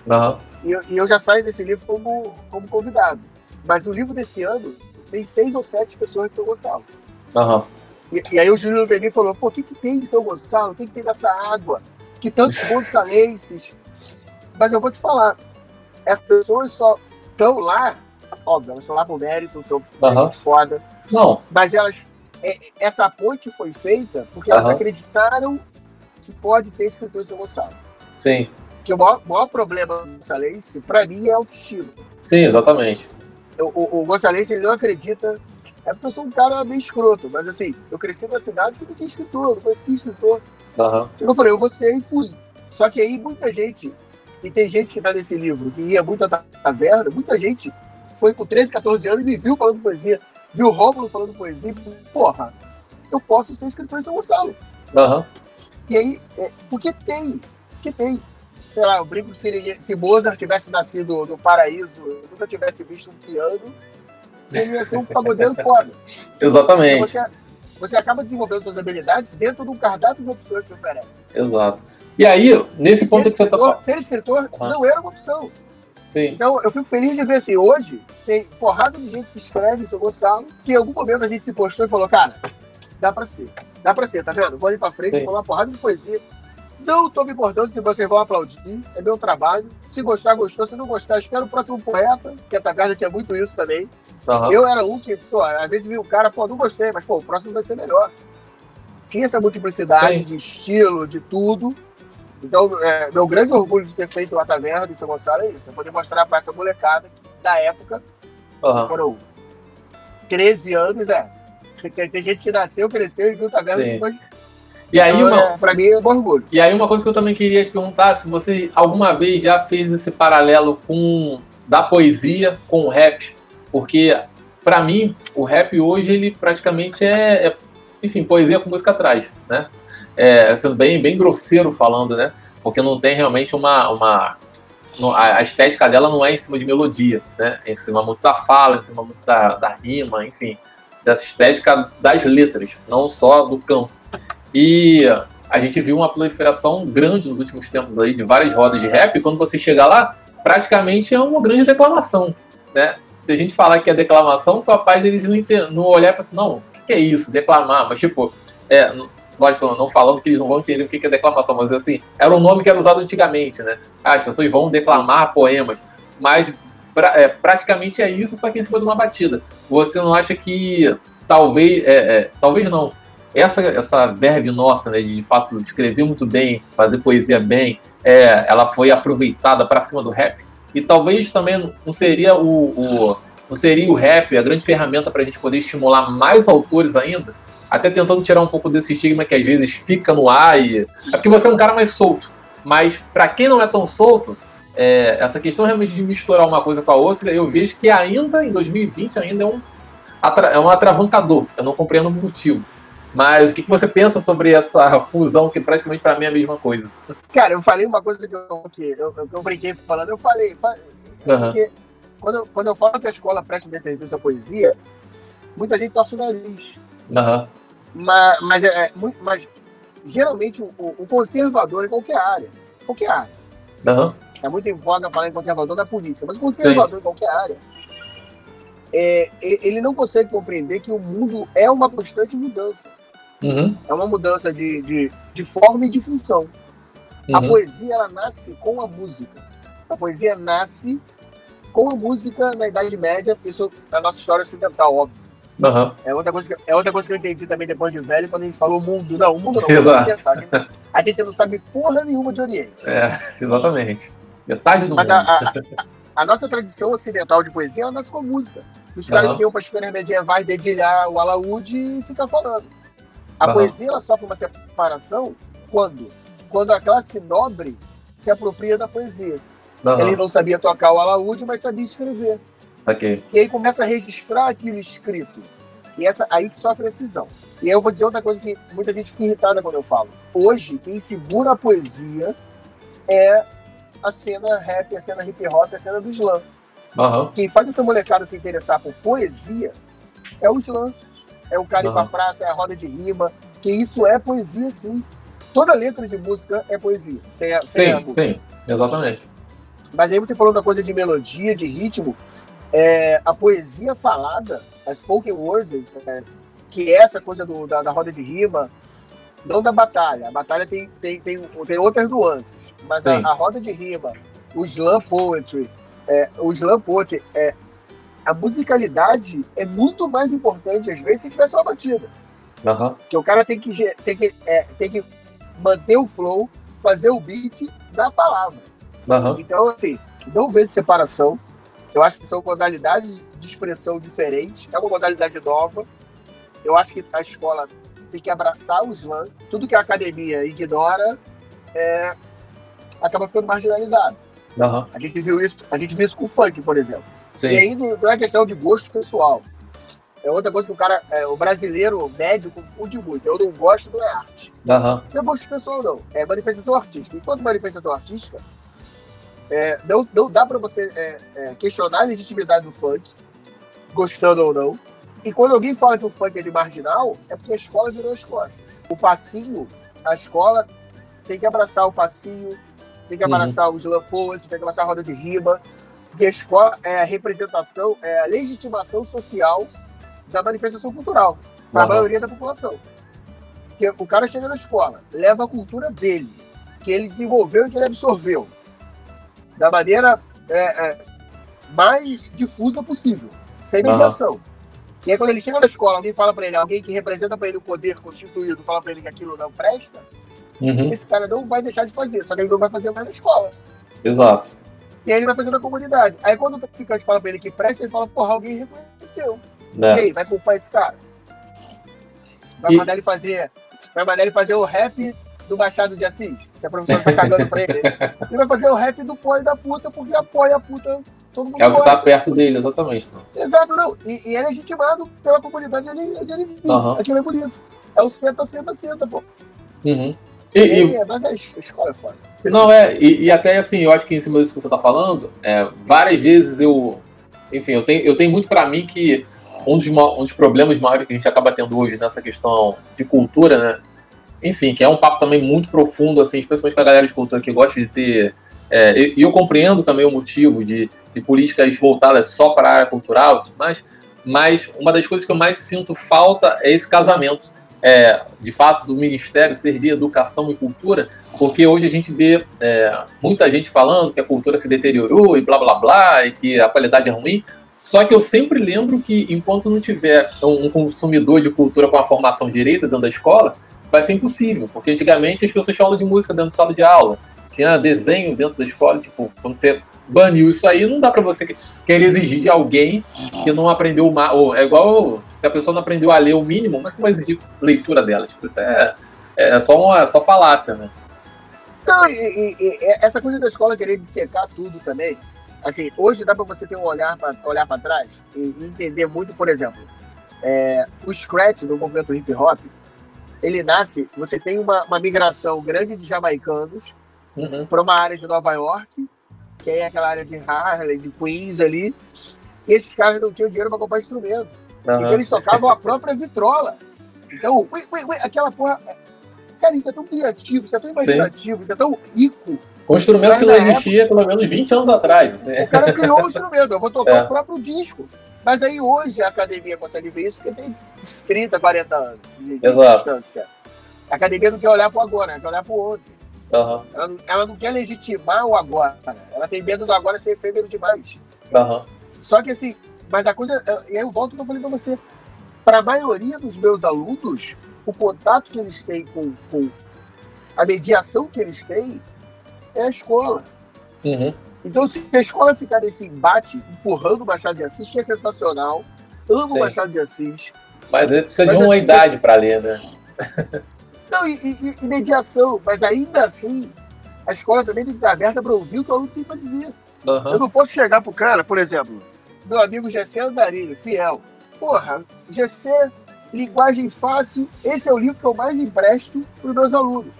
Aham. E eu, e eu já saio desse livro como, como convidado. Mas o livro desse ano tem seis ou sete pessoas de São Gonçalo. Aham. E, e aí o Júlio Denis falou, pô, o que, que tem em São Gonçalo? O que, que tem dessa água? Que tantos (laughs) gonçalenses. Mas eu vou te falar, as pessoas só estão lá, óbvio, elas estão lá por mérito, são muito foda, Não. mas elas. é- essa ponte foi feita porque elas acreditaram que pode ter escritor em São Gonçalo. Sim. Que o maior, maior problema do gonçalense, pra mim, é autoestima. Sim, exatamente. O, o, o gonçalense, ele não acredita. É porque eu sou um cara meio escroto, mas assim, eu cresci na cidade que não tinha escritor, não conhecia escritor. Então eu falei, eu vou ser e fui. Só que aí muita gente, e tem gente que tá nesse livro, que ia muito à taverna, muita gente foi com 13, 14 anos e me viu falando poesia, viu o Rômulo falando poesia, e falou, porra, eu posso ser escritor em São Gonçalo. Aham. E aí, é, porque tem, porque tem. Sei lá, eu brinco que se, se Mozart tivesse nascido no paraíso, nunca tivesse visto um piano, ele ia ser um pagodeiro (laughs) foda. Então Exatamente. você, você acaba desenvolvendo suas habilidades dentro de um cardápio de opções que oferece. Exato. E aí, nesse ponto que você tá escritor, ser escritor Ah. não era uma opção. Sim. Então eu fico feliz de ver assim, hoje tem porrada de gente que escreve em São Gonçalo, que em algum momento a gente se postou e falou, cara, dá pra ser. Dá pra ser, tá vendo? Vou ali pra frente, vou lá porrada de poesia. Não tô me importando se vocês vão aplaudir, é meu trabalho. Se gostar, gostou. Se não gostar, espero o próximo poeta, que a Taverna tinha muito isso também. Aham. Eu era um que, pô, às vezes vi o cara, pô, não gostei, mas pô, o próximo vai ser melhor. Tinha essa multiplicidade Sim. de estilo, de tudo. Então, é, meu grande orgulho de ter feito a taverna de São Gonçalo é isso. É poder mostrar pra essa molecada da época, Aham. foram 13 anos, é. Tem, tem gente que nasceu, cresceu e viu taverna Sim. depois. E aí, Então, uma, é, pra mim é um orgulho. E aí uma coisa que eu também queria te perguntar, se você alguma vez já fez esse paralelo com da poesia com o rap, porque pra mim o rap hoje ele praticamente é, é, enfim, poesia com música atrás, né? É, sendo bem, bem grosseiro falando, né? Porque não tem realmente uma, uma a estética dela não é em cima de melodia, né? É em cima muito da fala, em cima muito da, da rima, enfim, dessa estética das letras, não só do canto. E a gente viu uma proliferação grande nos últimos tempos aí de várias rodas de rap, e quando você chega lá, praticamente é uma grande declamação, né? Se a gente falar que é declamação, capaz eles não, não olhar e falar assim, não, o que é isso, declamar? Mas tipo, é, lógico, não falando que eles não vão entender o que que é declamação, mas assim, era um nome que era usado antigamente, né? Ah, As pessoas vão declamar poemas, mas pra- é, praticamente é isso, só que em cima de uma batida. Você não acha que talvez, é, é, talvez não, essa, essa verve nossa, né, de de fato escrever muito bem, fazer poesia bem, é, ela foi aproveitada para cima do rap. E talvez também não seria o, o- não seria o rap a grande ferramenta para a gente poder estimular mais autores ainda, até tentando tirar um pouco desse estigma que às vezes fica no ar. E... É porque você é um cara mais solto. Mas para quem não é tão solto, é, essa questão realmente de misturar uma coisa com a outra, eu vejo que ainda em 2020 ainda é um, é um atravancador. Eu não compreendo o motivo. Mas o que, que você pensa sobre essa fusão que praticamente para mim é a mesma coisa? Cara, eu falei uma coisa que eu, que eu, eu, eu brinquei falando, eu falei, falei uhum. porque quando, eu, quando eu falo que a escola presta serviço à poesia, muita gente torce o nariz. Uhum. Mas, mas, é, é, muito, mas geralmente o, o, conservador em qualquer área, qualquer área. Uhum. É muito em voga falar em conservador na política, mas o conservador Sim. em qualquer área, é, ele não consegue compreender que o mundo é uma constante mudança. Uhum. É uma mudança de, de, de forma e de função. Uhum. A poesia, ela nasce com a música. A poesia nasce com a música na Idade Média, isso é a nossa história ocidental, óbvio. Uhum. É, outra coisa que, é outra coisa que eu entendi também depois de velho, quando a gente falou mundo. Não, o mundo não. Exato. Pensar, a gente não sabe porra nenhuma de Oriente. É, exatamente. Metade do Mas mundo. A, a, a, nossa tradição ocidental de poesia, ela nasce com música. Os caras uhum. que iam para as feiras medievais dedilhar o alaúde e ficar falando. A uhum. poesia ela sofre uma separação quando? Quando a classe nobre se apropria da poesia. Uhum. Ele não sabia tocar o alaúde, mas sabia escrever. Okay. E aí começa a registrar aquilo escrito. E essa aí que sofre a cisão. E aí eu vou dizer outra coisa que muita gente fica irritada quando eu falo. Hoje, quem segura a poesia é a cena rap, a cena hip hop, a cena do slam. Uhum. Quem faz essa molecada se interessar por poesia é o slam é o cara ir pra praça, é a roda de rima, que isso é poesia, sim. Toda letra de música é poesia. Sem a, sem sim, sim, exatamente. Mas aí você falou da coisa de melodia, de ritmo, é, a poesia falada, a spoken word, é, que é essa coisa do, da, da, roda de rima, não da batalha. A batalha tem, tem, tem, tem outras nuances, mas a, a, roda de rima, o slam poetry, é, o slam poetry é, a musicalidade é muito mais importante, às vezes, se tiver só uma batida. Uhum. Que o cara tem que, tem, que, é, tem que manter o flow, fazer o beat da palavra. Uhum. Então, assim, não vejo separação. Eu acho que são modalidades de expressão diferentes. É uma modalidade nova. Eu acho que a escola tem que abraçar o slam. Tudo que a academia ignora é, acaba ficando marginalizado. Uhum. A gente viu isso, a gente viu isso com o funk, por exemplo. Sim. E aí não é questão de gosto pessoal. É outra coisa que o cara, é, o brasileiro médio confunde muito. Eu não gosto, não é arte. Uhum. Não é gosto pessoal, não. É manifestação artística. Enquanto manifestação artística, é, não, não dá para você é, é, questionar a legitimidade do funk, gostando ou não. E quando alguém fala que o funk é de marginal, é porque a escola virou as costas. O passinho, a escola tem que abraçar o passinho, tem que uhum. abraçar uhum. os lampoes, tem que abraçar a roda de rima, escola é a representação, é a legitimação social da manifestação cultural para a maioria da população. Que o cara chega na escola, leva a cultura dele, que ele desenvolveu e que ele absorveu, da maneira é, é, mais difusa possível, sem mediação. Uhum. E aí, quando ele chega na escola, alguém fala para ele, alguém que representa para ele o poder constituído, fala para ele que aquilo não presta, uhum. esse cara não vai deixar de fazer, só que ele não vai fazer mais na escola. Exato. E aí ele vai fazendo a comunidade. Aí quando o traficante fala pra ele que presta, ele fala, porra, alguém reconheceu. É. E aí, vai culpar esse cara? Vai e... mandar ele fazer. Vai mandar ele fazer o rap do Machado de Assis. Se a professora tá cagando pra ele. Ele vai fazer o rap do pó e da puta, porque apoia a puta. Todo mundo é o que tá perto dele, exatamente. Não. Exato, não. E, e, é legitimado pela comunidade onde ele, onde ele vive. Uhum. Aquilo é bonito. É o senta, senta, senta, pô. Uhum. E, e, é, mas a escola é foda. Não, é, e, e, até assim, eu acho que em cima disso que você está falando, é, várias vezes eu. Enfim, eu tenho, eu tenho muito para mim que um dos, um dos problemas maiores que a gente acaba tendo hoje nessa questão de cultura, né? Enfim, que é um papo também muito profundo, assim, especialmente com a galera de cultura que gosta de ter. É, e eu, compreendo também o motivo de, de políticas voltadas só para a área cultural e tudo mais, mas uma das coisas que eu mais sinto falta é esse casamento é, de fato, do Ministério ser de Educação e Cultura, porque hoje a gente vê é, muita gente falando que a cultura se deteriorou e blá blá blá, e que a qualidade é ruim. Só que eu sempre lembro que enquanto não tiver um consumidor de cultura com a formação direita dentro da escola, vai ser impossível, porque antigamente as pessoas falam de música dentro da sala de aula, tinha desenho dentro da escola, tipo, quando você baniu isso aí, não dá para você querer exigir de alguém que não aprendeu uma, ou é igual se a pessoa não aprendeu a ler o mínimo, mas você vai exigir leitura dela. Tipo, isso é, é só uma é só falácia, né? Não, e, e, e, essa coisa da escola querer dissecar tudo também. Assim, hoje dá para você ter um olhar para olhar para trás e, entender muito, por exemplo, é, o scratch do movimento hip hop, ele nasce, você tem uma, uma migração grande de jamaicanos uhum. para uma área de Nova York que é aquela área de Harlem, de Queens ali. E esses caras não tinham dinheiro para comprar instrumento. Uhum. Então eles tocavam a própria vitrola. Então, ui, ui, ui, aquela porra. Cara, isso é tão criativo, isso é tão imaginativo, Sim. isso é tão rico. Um instrumento que não existia época, pelo menos 20 anos atrás. Assim. O cara criou o instrumento, eu vou tocar é. o próprio disco. Mas aí hoje a academia consegue ver isso porque tem 30, 40 anos de, de distância. A academia não quer olhar para o agora, quer olhar para o outro. Uhum. Ela, ela, não quer legitimar o agora. Ela tem medo do agora ser efêmero demais. Uhum. Só que assim, mas a coisa. E aí eu volto que eu falei pra você. Para a maioria dos meus alunos, o contato que eles têm com, com a mediação que eles têm é a escola. Uhum. Então, se a escola ficar nesse embate, empurrando o Machado de Assis, que é sensacional, amo o Machado de Assis. Mas ele precisa de uma assim, idade para ler, né? (laughs) Não, e, e, e, mediação, mas ainda assim, a escola também tem que estar aberta para ouvir o que o aluno tem para dizer. Uhum. Eu não posso chegar pro cara, por exemplo, meu amigo Gessé Andarilho, fiel. Porra, Gessé, linguagem fácil, esse é o livro que eu mais empresto para os meus alunos.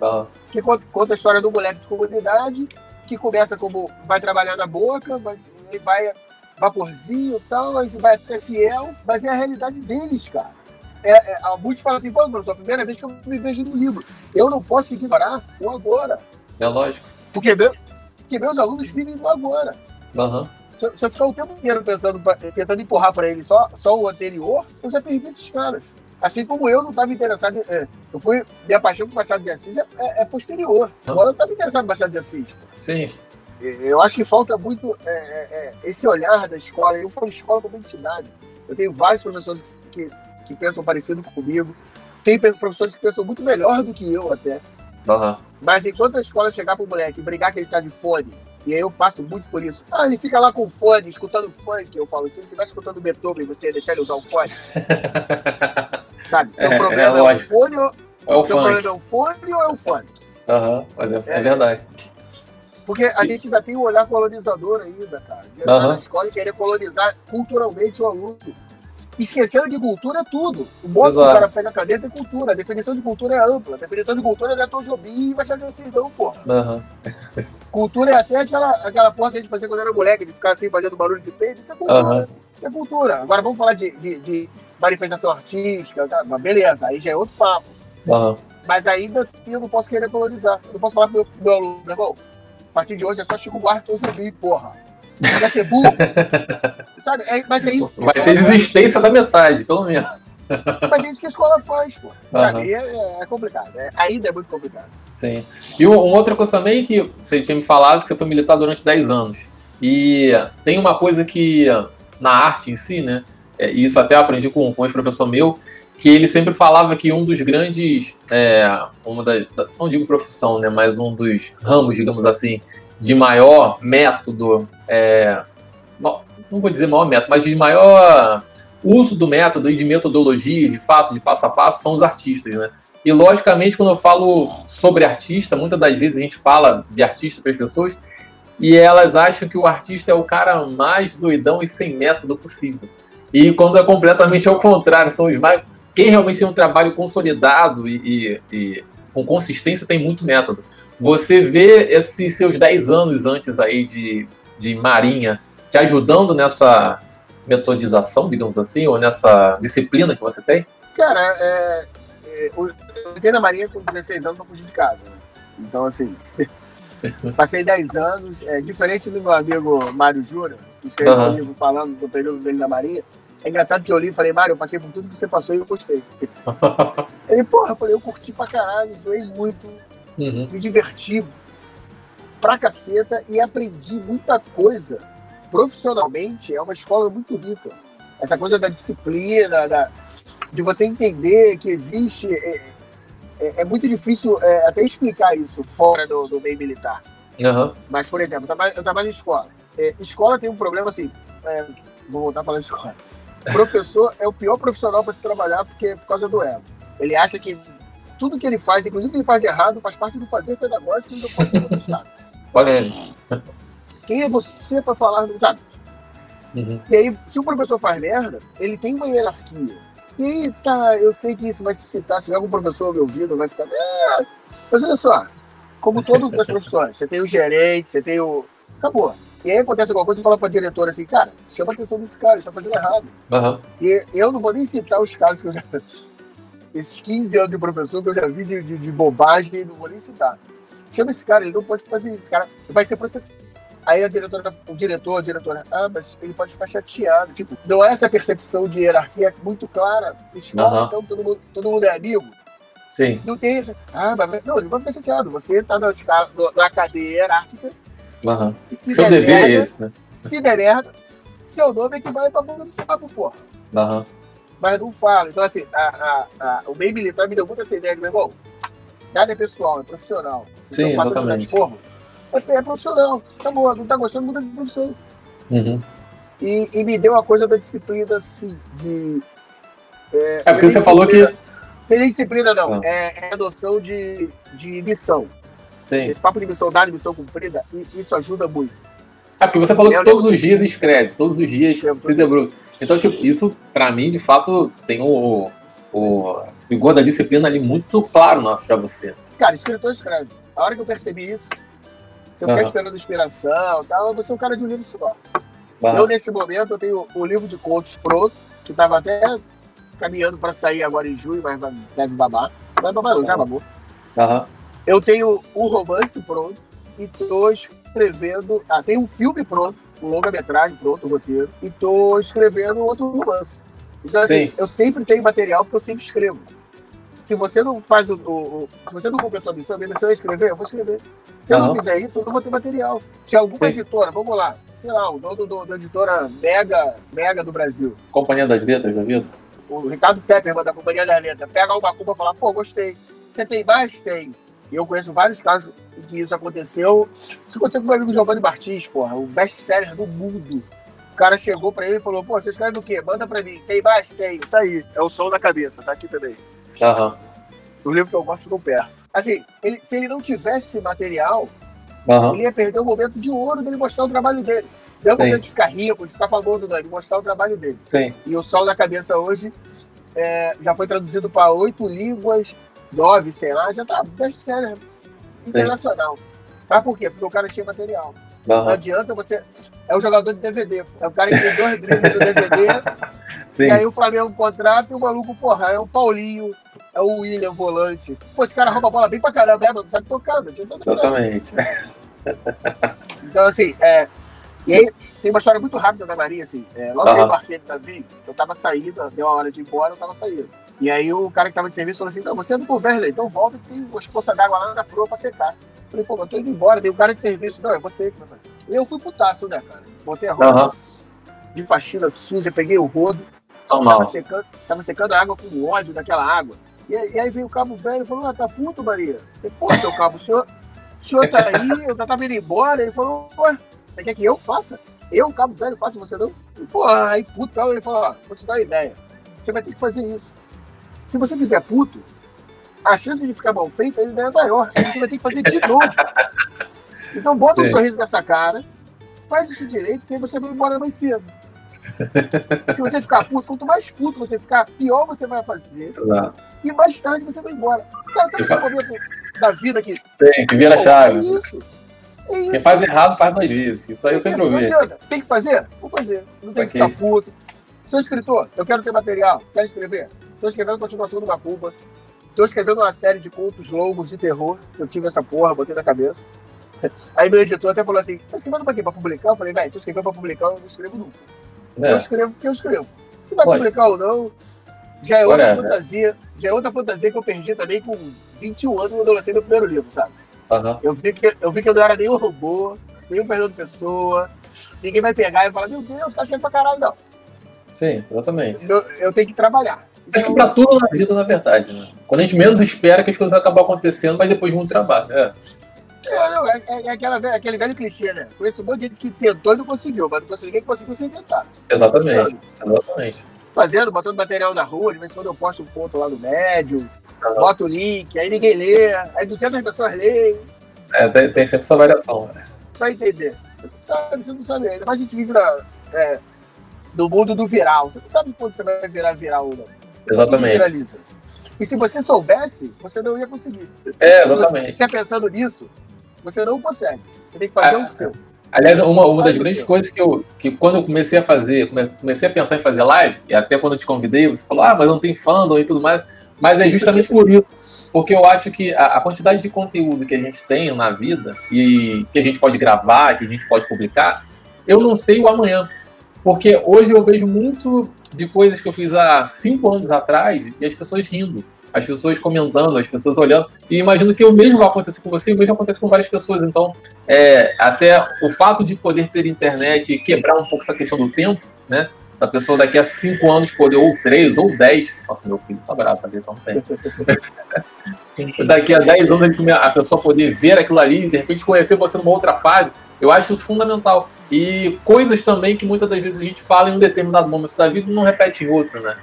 Uhum. Que conta, conta, a história do moleque de comunidade, que começa como vai trabalhar na boca, vai, vai vaporzinho e tal, a gente vai até fiel, mas é a realidade deles, cara é, é, muitos falam assim, pô, professor, a primeira vez que eu me vejo no livro. Eu não posso ignorar o agora. É lógico. Porque, meu, porque meus alunos vivem no agora. Uhum. Se, se, eu ficar o tempo inteiro pensando, tentando empurrar para eles só, só o anterior, eu já perdi esses caras. Assim como eu não estava interessado em. É, eu fui. Minha paixão por Machado de Assis é, é, é posterior. Uhum. Agora eu estava interessado em Machado de Assis. Sim. Eu acho que falta muito é, é, é, esse olhar da escola. Eu falo escola como entidade. Eu tenho vários professores que, que pensam parecido comigo. Tem professores que pensam muito melhor do que eu até. Uhum. Mas enquanto a escola chegar pro moleque e brigar que ele tá de fone, e aí eu passo muito por isso. Ah, ele fica lá com fone, escutando funk. Eu falo, se ele estivesse escutando Beethoven, você ia deixar ele usar o fone? (laughs) Sabe? Seu é, problema é, é, o fone ou. É o seu funk. problema é o fone ou é o funk? Aham, uhum, é, é, verdade. Porque a gente ainda tem um olhar colonizador ainda, cara. De uhum. na escola e querer colonizar culturalmente o aluno esquecendo que cultura é tudo. O modo que o cara pega a cadeira é cultura. A definição de cultura é ampla. A definição de cultura é Tom Jobim e vai ser não, porra. Uhum. Cultura é até aquela, aquela porra que a gente fazia quando era moleque, de ficar assim fazendo barulho de peito. Isso é cultura. Uhum. Isso é cultura. Agora vamos falar de, de, de manifestação artística, tá? Mas beleza, aí já é outro papo. Uhum. Mas ainda assim eu não posso querer colonizar. Eu não posso falar pro meu, meu aluno, irmão, a partir de hoje é só Chico Buarque e Tom Jobim, porra. Quer ser burro? (laughs) Sabe? É, mas é isso. Vai ter existência da metade, pelo menos. Mas é isso que a escola faz, pô. Uhum. É, é, complicado. É, ainda é muito complicado. Sim. E uma outra coisa também que você tinha me falado que você foi militar durante 10 anos. E tem uma coisa que na arte em si, né? É, e isso até aprendi com, com esse professor meu, que ele sempre falava que um dos grandes, é, uma da, não digo profissão, né, mas um dos ramos, digamos assim, de maior método, é, não vou dizer maior método, mas de maior uso do método e de metodologia, de fato, de passo a passo, são os artistas, né? E logicamente, quando eu falo sobre artista, muitas das vezes a gente fala de artista para as pessoas e elas acham que o artista é o cara mais doidão e sem método possível. E quando é completamente ao contrário, são os mais. Quem realmente tem um trabalho consolidado e, e, e com consistência tem muito método. Você vê esses seus 10 anos antes aí de, de Marinha te ajudando nessa metodização, digamos assim, ou nessa disciplina que você tem? Cara, é, é, eu entrei na Marinha com 16 anos para fugir de casa. Né? Então, assim, (laughs) passei 10 anos, é, diferente do meu amigo Mário Júnior, que escreveu uhum. um livro falando do período dele na Marinha. É engraçado que eu li e falei, Mário, eu passei por tudo que você passou e eu gostei. (laughs) Ele, porra, eu falei, eu curti pra caralho, zoei muito, Uhum. Me diverti pra caceta e aprendi muita coisa. Profissionalmente, é uma escola muito rica. Essa coisa da disciplina, da, de você entender que existe. É, é, é muito difícil é, até explicar isso fora do, do meio militar. Aham. Mas, por exemplo, eu trabalho, em escola. É, escola tem um problema assim. é, vou voltar a falar de escola. Professor é o pior profissional para se trabalhar porque é por causa do ego. Ele acha que tudo que ele faz, inclusive o que ele faz de errado, faz parte do fazer pedagógico não pode ser contestado. (laughs) Polêmico. Quem é você para falar, sabe? Uhum. E aí, se o professor faz merda, ele tem uma hierarquia. E aí, tá, eu sei que isso vai se citar, se tiver algum professor me ouvindo, vai ficar. "Ah", Mas olha só, como todas as (laughs) profissões, você tem o gerente, você tem o. Acabou. E aí acontece alguma coisa, você fala pra diretora assim, cara, chama a atenção desse cara, ele tá fazendo errado. Aham. E eu não vou nem citar os casos que eu já. Esses 15 anos de professor que eu já vi de, de, de bobagem, não vou nem citar. Chama esse cara, ele não pode fazer isso, cara vai ser processado. Aí a diretora, o diretor, a diretora, ah, mas ele pode ficar chateado. Tipo, não é essa percepção de hierarquia muito clara. Escola, Aham. então todo mundo, todo mundo é amigo. Sim. Não tem essa. Ah, mas não, ele vai ficar chateado. Você tá na, na cadeia hierárquica e se Seu der dever é merda, esse, né? se der merda, seu nome é que vai pra boca do saco, porra. Aham. Mas não fala. Então, assim, a, a, a- o meio militar me deu muito essa ideia de, meu irmão, nada é pessoal, é profissional. Sim, Então, exatamente. de forma, É, é profissional. Acabou, não tá gostando, muda de profissão. Uhum. E, e me deu uma coisa da disciplina, assim, de. É porque você falou que. Tem disciplina, não. Ah. É, é a noção de, de missão. Sim. Esse papo de missão dada, missão cumprida, e isso ajuda muito. É porque você falou que todos os dias escreve, todos os dias se debruça. Então, tipo, isso, pra mim, de fato, tem o, o vigor da disciplina ali muito claro né, pra você. Cara, escritor escreve. A hora que eu percebi isso, se eu ficar Aham. esperando inspiração tal, eu vou ser um cara de um livro só. Aham. Eu, nesse momento, eu tenho o livro de contos pronto, que estava até caminhando para sair agora em junho, mas vai- deve babar. Vai babar, não, já babou. Aham. Eu tenho o romance pronto e tô escrevendo. Ah, tem um filme pronto, longa-metragem pronto, roteiro, e tô escrevendo outro romance. Então, assim, Sim. eu sempre tenho material porque eu sempre escrevo. Se você não faz o. o- o- se você não completou a missão, a minha missão é escrever, eu vou escrever. Se eu não fizer isso, eu não vou ter material. Se alguma Sim. editora, vamos lá, sei lá, o dono do- da editora Mega, Mega do Brasil, Companhia das Letras da vida? o Ricardo Tepperman da Companhia da Letra, pega uma culpa e fala, pô, gostei. Você tem mais? Tem. E eu conheço vários casos em que isso aconteceu. Isso aconteceu com o meu amigo Giovanni Martins, porra, o best-seller do mundo. O cara chegou pra ele e falou, pô, você escreve o quê? Manda pra mim. Tem mais? Tem. Tá aí. É o som da cabeça, tá aqui também. Aham. O livro que eu gosto ficou perto. Assim, ele- se ele não tivesse material, Aham. ele ia perder o momento de ouro dele mostrar o trabalho dele. Não é o momento de ficar rico, de ficar famoso, não, é de mostrar o trabalho dele. Sim. E o Sol da Cabeça hoje é, já foi traduzido para oito línguas, nove, sei lá, já tá best-seller internacional. Mas por quê? Porque o cara tinha material. Não Aham. adianta você. É o jogador de DVD. É o cara que tem dois dribles do DVD, (laughs) Sim. e aí o Flamengo contrata e o maluco, porra, é o Paulinho, é o William, volante. Pô, esse cara rouba a bola bem pra caramba, é, mas não sabe tocar, não adianta nada. Exatamente. (laughs) Então, assim, é. E aí, tem uma história muito rápida da Maria, assim. É, logo que eu embarquei no navio, eu tava saindo, deu a hora de ir embora, eu tava saindo. E aí o cara que tava de serviço falou assim: não, você é do governo, então volta que tem uma poça d'água lá na proa pra secar. Eu falei, pô, eu tô indo embora, tem um cara de serviço. Não, é você que vai fazer. E eu fui putaço, né, cara? Botei a roupa Aham. de faxina suja, peguei o rodo, Normal. tava secando, tava secando a água com ódio daquela água. E, aí- e aí veio o cabo velho e falou: Ah, tá puto, Maria? Eu falei, pô, seu cabo, o senhor, o senhor tá aí, eu tava indo embora. Ele falou: Ué, você quer que eu faça? Eu, cabo velho, faço você não? E, pô, aí putão, ele falou: Ó, vou te dar uma ideia. Você vai ter que fazer isso. Se você fizer puto, a chance de ficar mal feito ainda é maior. Aí você vai ter que fazer de novo. Então bota um Sim. sorriso nessa cara, faz isso direito, que aí você vai embora mais cedo. Se você ficar puto, quanto mais puto você ficar, pior você vai fazer. E mais tarde você vai embora. Cara, sabe aquele momento da vida que. Sim, que vira a Pô, É chave. isso. É isso. Quem faz errado faz mais vezes. Isso aí eu É sempre isso, não ouvi. Tem que fazer? Vou fazer. Não tem que Ok. ficar puto. Sou escritor, eu quero ter material, quero escrever. Estou escrevendo a continuação do Macumba. Estou escrevendo uma série de contos longos de terror. Eu tive essa porra, botei na cabeça. (laughs) Aí meu editor até falou assim: tá escrevendo pra quê? Pra publicar? Eu falei, velho, se eu escrever pra publicar, eu não escrevo nunca. Eu É. escrevo porque eu escrevo. Se vai Pode. publicar ou não, já é outra fantasia. Já é outra fantasia que eu perdi também com 21 anos quando eu lancei meu primeiro livro, sabe? Aham. Eu vi que eu, vi que eu não era o robô, o Fernando Pessoa. Ninguém vai pegar e falar, meu Deus, tá cheio pra caralho, não. Sim, exatamente. Eu, eu tenho que trabalhar. Acho que pra tudo na vida, na verdade, né? Quando a gente menos espera que as coisas acabam acontecendo, mas depois de muito trabalho. É. É, não, é, é, aquela, é aquele velho clichê, né? Conheço um monte de gente que tentou e não conseguiu, mas não conseguiu ninguém que conseguiu sem tentar. Exatamente, exatamente. Fazendo, botando material na rua, de vez em quando eu posto um ponto lá no médio, uhum. boto o link, aí ninguém lê, aí 200 pessoas leem. É, tem, tem sempre essa variação. Né? Pra entender. Você não sabe, você não sabe ainda. Mas a gente vive na, é, no mundo do viral. Você não sabe quando você vai virar viral ou não. Exatamente. E se você soubesse, você não ia conseguir. É, exatamente. Se você está pensando nisso, você não consegue. Você tem que fazer é, o seu. Aliás, uma, uma das grandes coisas que eu, que quando eu comecei a fazer, comecei a pensar em fazer live, e até quando eu te convidei, você falou, ah, mas não tem fandom e tudo mais. Mas é justamente por isso. Porque eu acho que a, a, quantidade de conteúdo que a gente tem na vida e que a gente pode gravar, que a gente pode publicar, eu não sei o amanhã. Porque hoje eu vejo muito de coisas que eu fiz há cinco anos atrás e as pessoas rindo, as pessoas comentando, as pessoas olhando. E imagino que o mesmo vai acontecer com você, o mesmo acontece com várias pessoas. Então, é, até o fato de poder ter internet e quebrar um pouco essa questão do tempo, né? Da pessoa daqui a cinco anos poder, ou três, ou dez. Nossa, meu filho tá bravo, tá tão bem. (laughs) daqui a dez anos a pessoa poder ver aquilo ali e de repente conhecer você numa outra fase. Eu acho isso fundamental. E coisas também que muitas das vezes a gente fala em um determinado momento da vida e não repete em outro, né?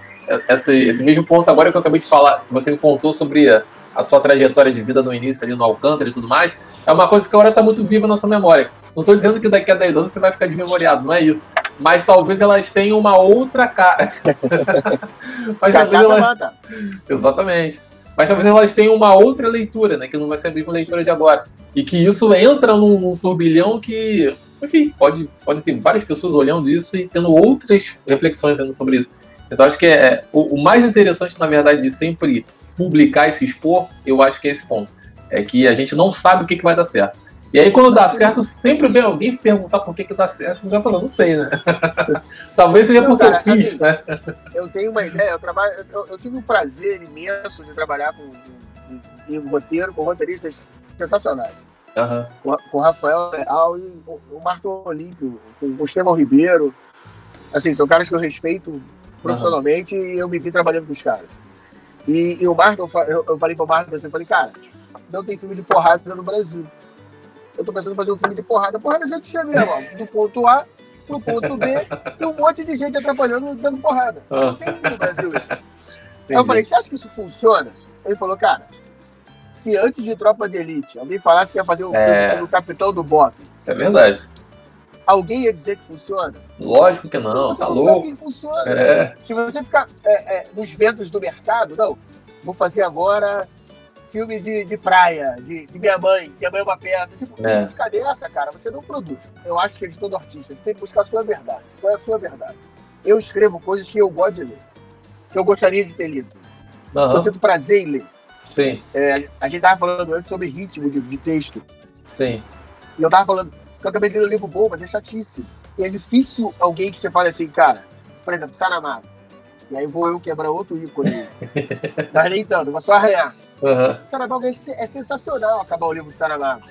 Esse, esse mesmo ponto agora que eu acabei de falar, que você me contou sobre a, a sua trajetória de vida no início ali no Alcântara e tudo mais, é uma coisa que agora está muito viva na sua memória. Não estou dizendo que daqui a 10 anos você vai ficar desmemoriado, não é isso. Mas talvez elas tenham uma outra cara. (laughs) Mas talvez elas... Exatamente. Mas talvez elas tenham uma outra leitura, né? Que não vai ser a mesma leitura de agora. E que isso entra num, num turbilhão que enfim, pode, pode ter várias pessoas olhando isso e tendo outras reflexões ainda sobre isso. Então, acho que é, é o, o, mais interessante, na verdade, de sempre publicar e se expor, eu acho que é esse ponto. É que a gente não sabe o que, que vai dar certo. E aí, quando dá certo, sempre vem alguém perguntar por que, que dá certo. Você vai falar, não sei, né? (laughs) Talvez seja porque cara, eu fiz, assim, né? Eu tenho uma ideia, eu, trabalho, eu, eu tive um prazer imenso de trabalhar com, com, em roteiro, com roteiristas sensacionais. Uhum. Com, o Rafael Leal e o Marco Olímpio, com o Estevão Ribeiro. Assim, são caras que eu respeito profissionalmente uhum. e eu me vi trabalhando com os caras. E, e o Marco, eu, eu falei pro Marco, eu falei, cara, não tem filme de porrada no Brasil. Eu tô pensando em fazer um filme de porrada. Porrada já tinha mesmo, ó, do ponto A pro ponto B, e um monte de gente atrapalhando dando porrada. Não tem no Brasil isso. (laughs) Aí eu falei, você acha que isso funciona? Ele falou, cara, se antes de Tropa de Elite alguém falasse que ia fazer um é... filme sobre o capitão do Bop. Isso é verdade. Alguém ia dizer que funciona? Lógico que não, você tá não louco. Sabe que funciona. É. Se você ficar é, é, nos ventos do mercado, não, vou fazer agora filme de, de praia, de, de, minha mãe, minha mãe é uma peça. Tipo, é. você ficar nessa, cara, você não produz. Eu acho que é de todo artista, você tem que buscar a sua verdade. Qual é a sua verdade? Eu escrevo coisas que eu gosto de ler, que eu gostaria de ter lido. Uhum. Eu sinto prazer em ler. Sim. É, a gente tava falando antes sobre ritmo de, de, texto. Sim. E eu tava falando que eu acabei de ler um livro bom, mas é chatíssimo. E é difícil alguém que você fale assim, cara, por exemplo, Saramago. E aí vou eu quebrar outro ícone. (laughs) mas nem tanto, vou só arranhar. Uhum. Saramago é, é, sensacional acabar o livro do Saramago.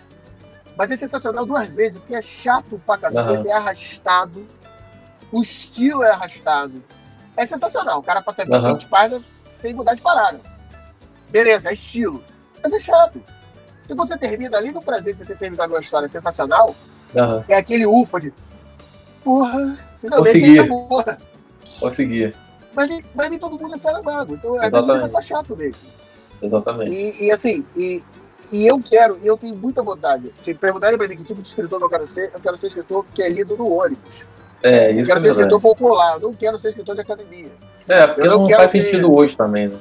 Mas é sensacional duas vezes, porque é chato pra cacete, uhum. é arrastado. O estilo é arrastado. É sensacional. O cara passa 20 uhum. páginas sem mudar de parada. Beleza, é estilo. Mas é chato. Se você termina ali no prazer de você ter terminado uma história sensacional, uhum. é aquele ufa de. Porra, finalmente Consegui. acabou. Consegui. Mas nem, mas nem todo mundo é Saramago. Então às vezes fica só chato mesmo. Exatamente. E, e assim, e, e eu quero, e eu tenho muita vontade. Se perguntarem pra mim que tipo de escritor eu quero ser, eu quero ser escritor que é lido no ônibus. É, isso eu quero é ser escritor popular, eu não quero ser escritor de academia. É, porque não, não faz ter... sentido hoje também, né?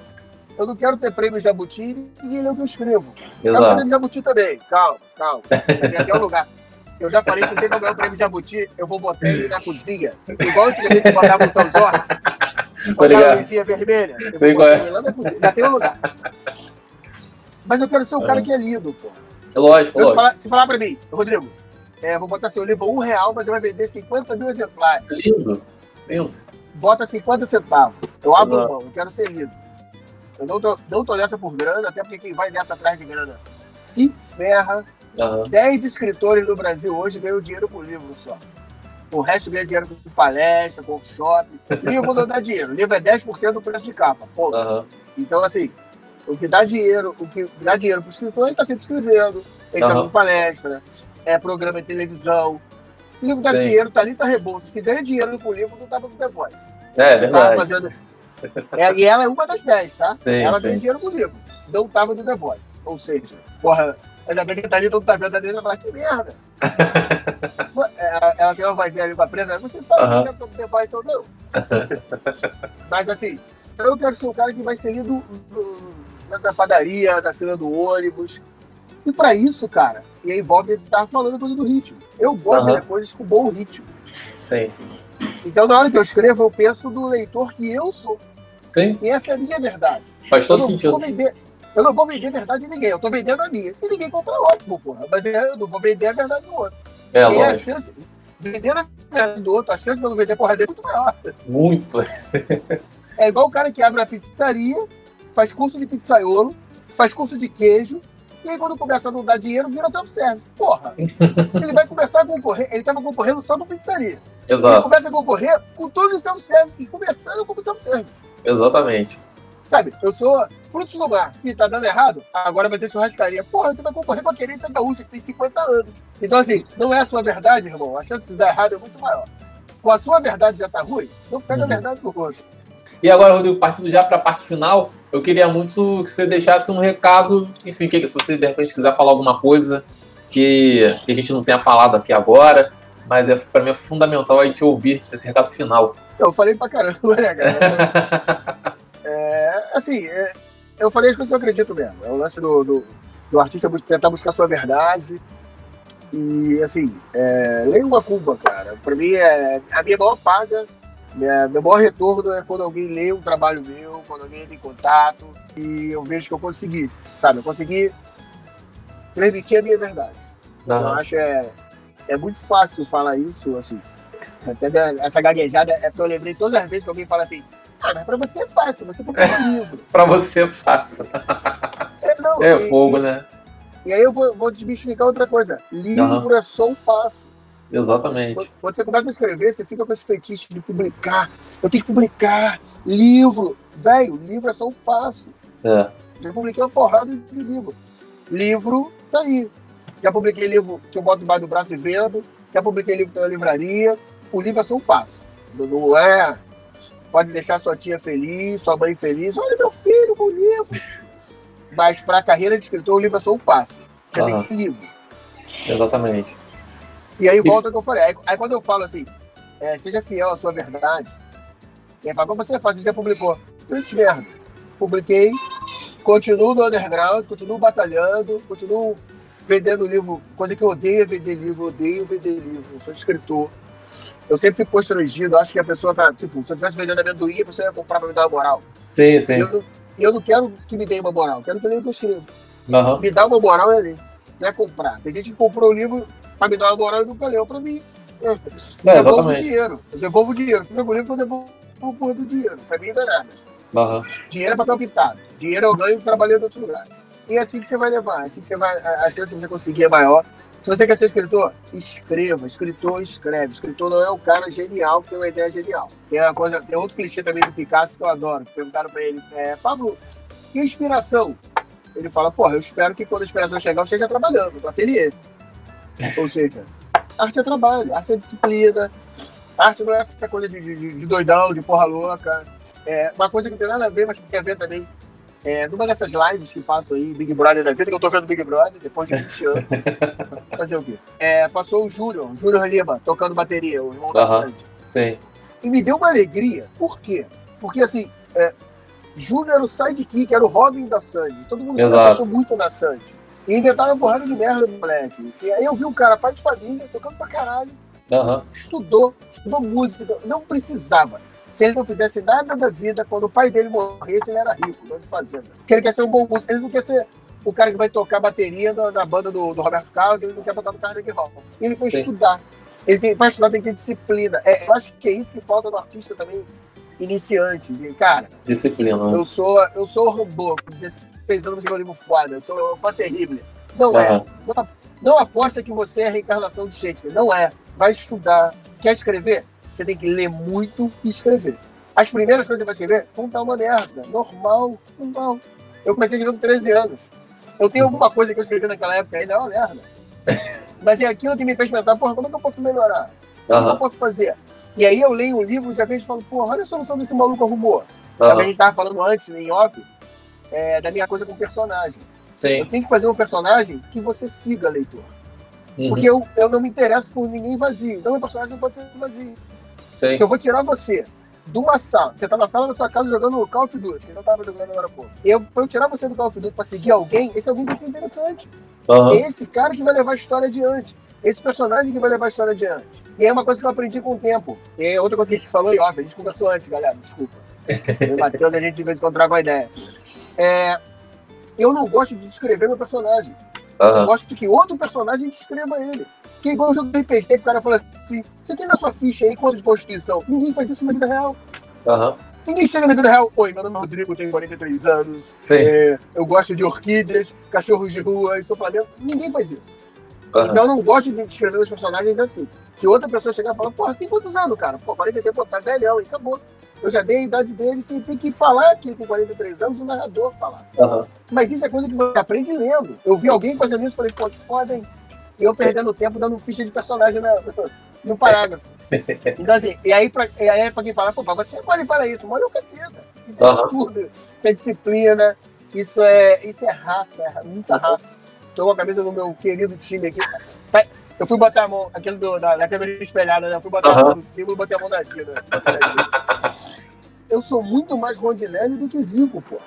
Eu não quero ter prêmio Jabuti e lê o que eu escrevo. Exato. Quero prêmio Jabuti também. Calma, calma. Tem até um lugar. Eu já falei que o dia que eu ganhar o prêmio Jabuti, eu vou botar ele na cozinha. Igual antigamente botava o São Jorge. (laughs) Botava a luzinha vermelha. Eu Sei qual é. lá na cozinha. Já tem um lugar. Mas eu quero ser o cara é. que é lido, pô. É lógico, lógico. Se falar, se falar pra mim, Rodrigo, é, vou botar seu livro um real, mas vai vender 50 mil exemplares. Lindo, lindo. Bota 50 centavos. Eu abro mão, eu quero ser lido. Eu não tô, não tô nessa por grana, até porque quem vai nessa atrás de grana se ferra. Uhum. 10 escritores do Brasil hoje ganham dinheiro por livro só. O resto ganha dinheiro com palestra, com workshop. Livro não dá dinheiro. O livro é 10% do preço de capa. Uhum. Então, assim, o que dá dinheiro, o que dá dinheiro pro escritor, ele tá sempre escrevendo, Ele tá Aham. dando palestra, é programa de televisão. Se o livro dá Sim. dinheiro, Thalita Rebouças, que ganha dinheiro com o livro, não tava no The Voice. É, Tava verdade. fazendo... É, e ela é uma das dez, tá? Sim, ela sim. ganha dinheiro com o livro. Não tava no The Voice. Ou seja, porra, ainda bem que a Thalita não tá vendo a dele, ela que merda. (laughs) ela, ela tem uma vozinha ali com a presa, você fala Aham. que The Voice ou não. (laughs) Mas assim, eu quero ser o cara que vai ser lido na padaria, na fila do ônibus. E pra isso, cara, e aí ele tava falando coisa do ritmo. Eu gosto Aham. de coisas com bom ritmo. Sim. Então, na hora que eu escrevo, eu penso no leitor que eu sou. Sim, E essa é a minha verdade. faz Eu todo não, sentido. vou vender, eu não vou vender verdade a ninguém, eu tô vendendo a minha. Se ninguém comprar, ótimo, porra. Mas eu não vou vender a verdade do outro. É, e a lógico. chance, vendendo a verdade do outro, a chance de eu não vender porra dele é muito maior. Muito. (laughs) É igual o cara que abre uma pizzaria, faz curso de pizzaiolo, faz curso de queijo, e aí quando começa a não dar dinheiro, vira self-service. Porra, (laughs) ele vai começar a concorrer, ele estava concorrendo só com pizzaria. Ele Exato. começa a concorrer com todos os self-service, e começando como self-service. Exatamente. Sabe, eu sou frutos do mar, e tá dando errado, agora vai ter churrascaria. Porra, tu vai concorrer com a querência gaúcha, que tem 50 anos. Então, assim, não é a sua verdade, irmão. A chance de dar errado é muito maior. Com a sua verdade já tá ruim, não pega a Uhum. verdade do outro. E agora, Rodrigo, partindo já para a parte final, eu queria muito que você deixasse um recado, enfim, que, se você de repente quiser falar alguma coisa que, que a gente não tenha falado aqui agora, mas é, para mim é fundamental a gente ouvir esse recado final. Eu falei pra caramba, né, cara? (laughs) É, assim, é, eu falei as coisas que eu acredito mesmo. É o lance do, do, do artista tentar buscar sua verdade. E, assim, é, uma Cuba, cara. Pra mim, é, a minha maior paga, minha, meu maior retorno é quando alguém lê um trabalho meu, quando alguém entra em contato e eu vejo que eu consegui, sabe? Eu consegui transmitir a minha verdade. Eu Aham. acho é, é muito fácil falar isso, assim. Até essa gaguejada é porque eu lembrei todas as vezes que alguém fala assim, ah, mas pra você é fácil, você comprou um livro. (laughs) Para você, faça. É, não, É e, fogo, né? E, aí eu vou, vou desmistificar outra coisa. Livro é só um passo. Exatamente. Quando, você começa a escrever, você fica com esse fetiche de publicar. Eu tenho que publicar livro. Velho, livro é só um passo. É. Já publiquei uma porrada de livro. Livro tá aí. Já publiquei livro que eu boto debaixo do braço e vendo. Já publiquei livro que tem na livraria. O livro é só um passo. Não- é. Pode deixar sua tia feliz, sua mãe feliz. Olha, meu filho, meu livro. (laughs) Mas para a carreira de escritor, o livro é só um passo. Você tem Aham. que ser livre. Exatamente. E aí volta ao que eu falei. Aí, aí quando eu falo assim, é, seja fiel à sua verdade, e aí fala, como você faz? Você já publicou? Gente, merda. Publiquei, continuo no underground, continuo batalhando, continuo vendendo livro. Coisa que eu odeio é vender livro, odeio vender livro. Eu sou escritor. Eu sempre fico constrangido, acho que a pessoa tá, tipo, se eu estivesse vendendo amendoim, a pessoa ia comprar pra me dar uma moral. Sim, sim. eu, e eu não quero que me dê uma moral, eu quero que leia o que eu escrevo. Aham. Me dá uma moral é ler, não é comprar. Tem gente que comprou o livro pra me dar uma moral e nunca leu pra mim. É, devolvo o dinheiro. Eu devolvo o dinheiro. Fica bonito, eu devolvo o porra do dinheiro. Pra mim não é nada. Aham. Dinheiro é papel pintado. Dinheiro eu ganho trabalhando em outro lugar. E é assim que você vai levar. É assim que você vai. A chance de você conseguir é maior. Se você quer ser escritor, escreva. Escritor escreve. Escritor não é o cara genial que tem uma ideia genial. Tem, uma coisa, tem outro clichê também do Picasso que eu adoro. Perguntaram pra ele, é, Pablo, que inspiração? Ele fala, porra, eu espero que quando a inspiração chegar, eu esteja trabalhando no ateliê. (laughs) Ou seja, arte é trabalho, arte é disciplina. Arte não é essa coisa de, de, de doidão, de porra louca. É uma coisa que não tem nada a ver, mas que tem a ver também. É, numa dessas lives que passam aí, Big Brother da vida, que eu tô vendo Big Brother depois de 20 anos. (laughs) Fazer o quê? É, passou o Júnior, Júnior Lima, tocando bateria, o irmão da. Sandy. Sim. E me deu uma alegria. Por quê? Porque assim, é, Júnior era o sidekick, era o Robin da Sandy. Todo mundo se abraçou muito na Sandy. E inventaram uma porrada de merda do moleque. E aí eu vi um cara, pai de família, tocando pra caralho, estudou, estudou música, não precisava. Se ele não fizesse nada da vida, quando o pai dele morresse, ele era rico, dono de fazenda. Porque ele quer ser um bom músico. Ele não quer ser o cara que vai tocar bateria na, na banda do, do Roberto Carlos, ele não quer tocar no Carnegie Hall. Ele foi Sim. estudar. Ele tem, para estudar tem que ter disciplina. É, eu acho que é isso que falta no artista também iniciante. de, Cara, Disciplina. né? eu sou, eu sou robô, com 16 anos meu livro foda, eu sou um fã terrível. Não é. Aham. Não, não aposta que você é a reencarnação de Shakespeare. Não é. Vai estudar. Quer escrever? Você tem que ler muito e escrever. As primeiras coisas que você vai escrever vão dar uma merda. Normal, normal. Eu comecei escrevendo com 13 anos. Eu tenho alguma coisa que eu escrevi naquela época ainda é uma merda. (laughs) Mas é aquilo que me fez pensar, porra, como é que eu posso melhorar? Como é que eu posso fazer? E aí eu leio um livro e já vejo e falo, porra, olha a solução que esse maluco arrumou. Também a gente tava falando antes, em off, é, da minha coisa com personagem. Eu Sim. tenho que fazer um personagem que você siga, leitor. Uhum, Porque eu, eu não me interesso por ninguém vazio. Então meu personagem não pode ser vazio. Sim. Se eu vou tirar você de uma sala, você tá na sala da sua casa jogando Call of Duty, que eu tava jogando agora há pouco. Eu, pra eu tirar você do Call of Duty pra seguir alguém, esse alguém tem que ser interessante. É esse cara que vai levar a história adiante. Esse personagem que vai levar a história adiante. E é uma coisa que eu aprendi com o tempo. E é outra coisa que a gente falou e óbvio, a gente conversou antes, galera, desculpa. (laughs) Eu bateu a gente de vez em quando uma ideia. É, eu não gosto de descrever meu personagem. Eu aham. gosto de que outro personagem descreva ele. Que é igual o jogo do RPG, que o cara fala assim: você tem na sua ficha aí quanto de constituição? Ninguém faz isso na vida real. Aham. Ninguém chega na vida real. Oi, meu nome é Rodrigo, tenho 43 anos. É, eu gosto de orquídeas, cachorros de rua, e sou Flamengo. Ninguém faz isso. Aham. Então eu não gosto de descrever os personagens assim. Se outra pessoa chegar e falar, porra, tem quantos anos, cara? Pô, 43, pô, tá velhão, e acabou. Eu já dei a idade dele sem ter que falar que ele tem 43 anos, o narrador falar. Aham. Mas isso é coisa que você aprende lendo. Eu vi alguém fazendo isso e falei, pô, que foda, hein? E eu perdendo tempo dando ficha de personagem na- no parágrafo. Então, assim, e aí, pra, e aí pra quem fala, pô, você pode falar isso, mano, é caceta. Isso é Aham. estudo, isso é disciplina, isso é, isso é raça, é muita raça. Tô com a camisa do meu querido time aqui. Tá- Eu fui botar a mão, aquele do, da, da câmera espelhada, né? Eu fui botar a Aham. mão no símbolo e botei a mão na Dina. Eu sou muito mais Rondinelli do que Zico, pô.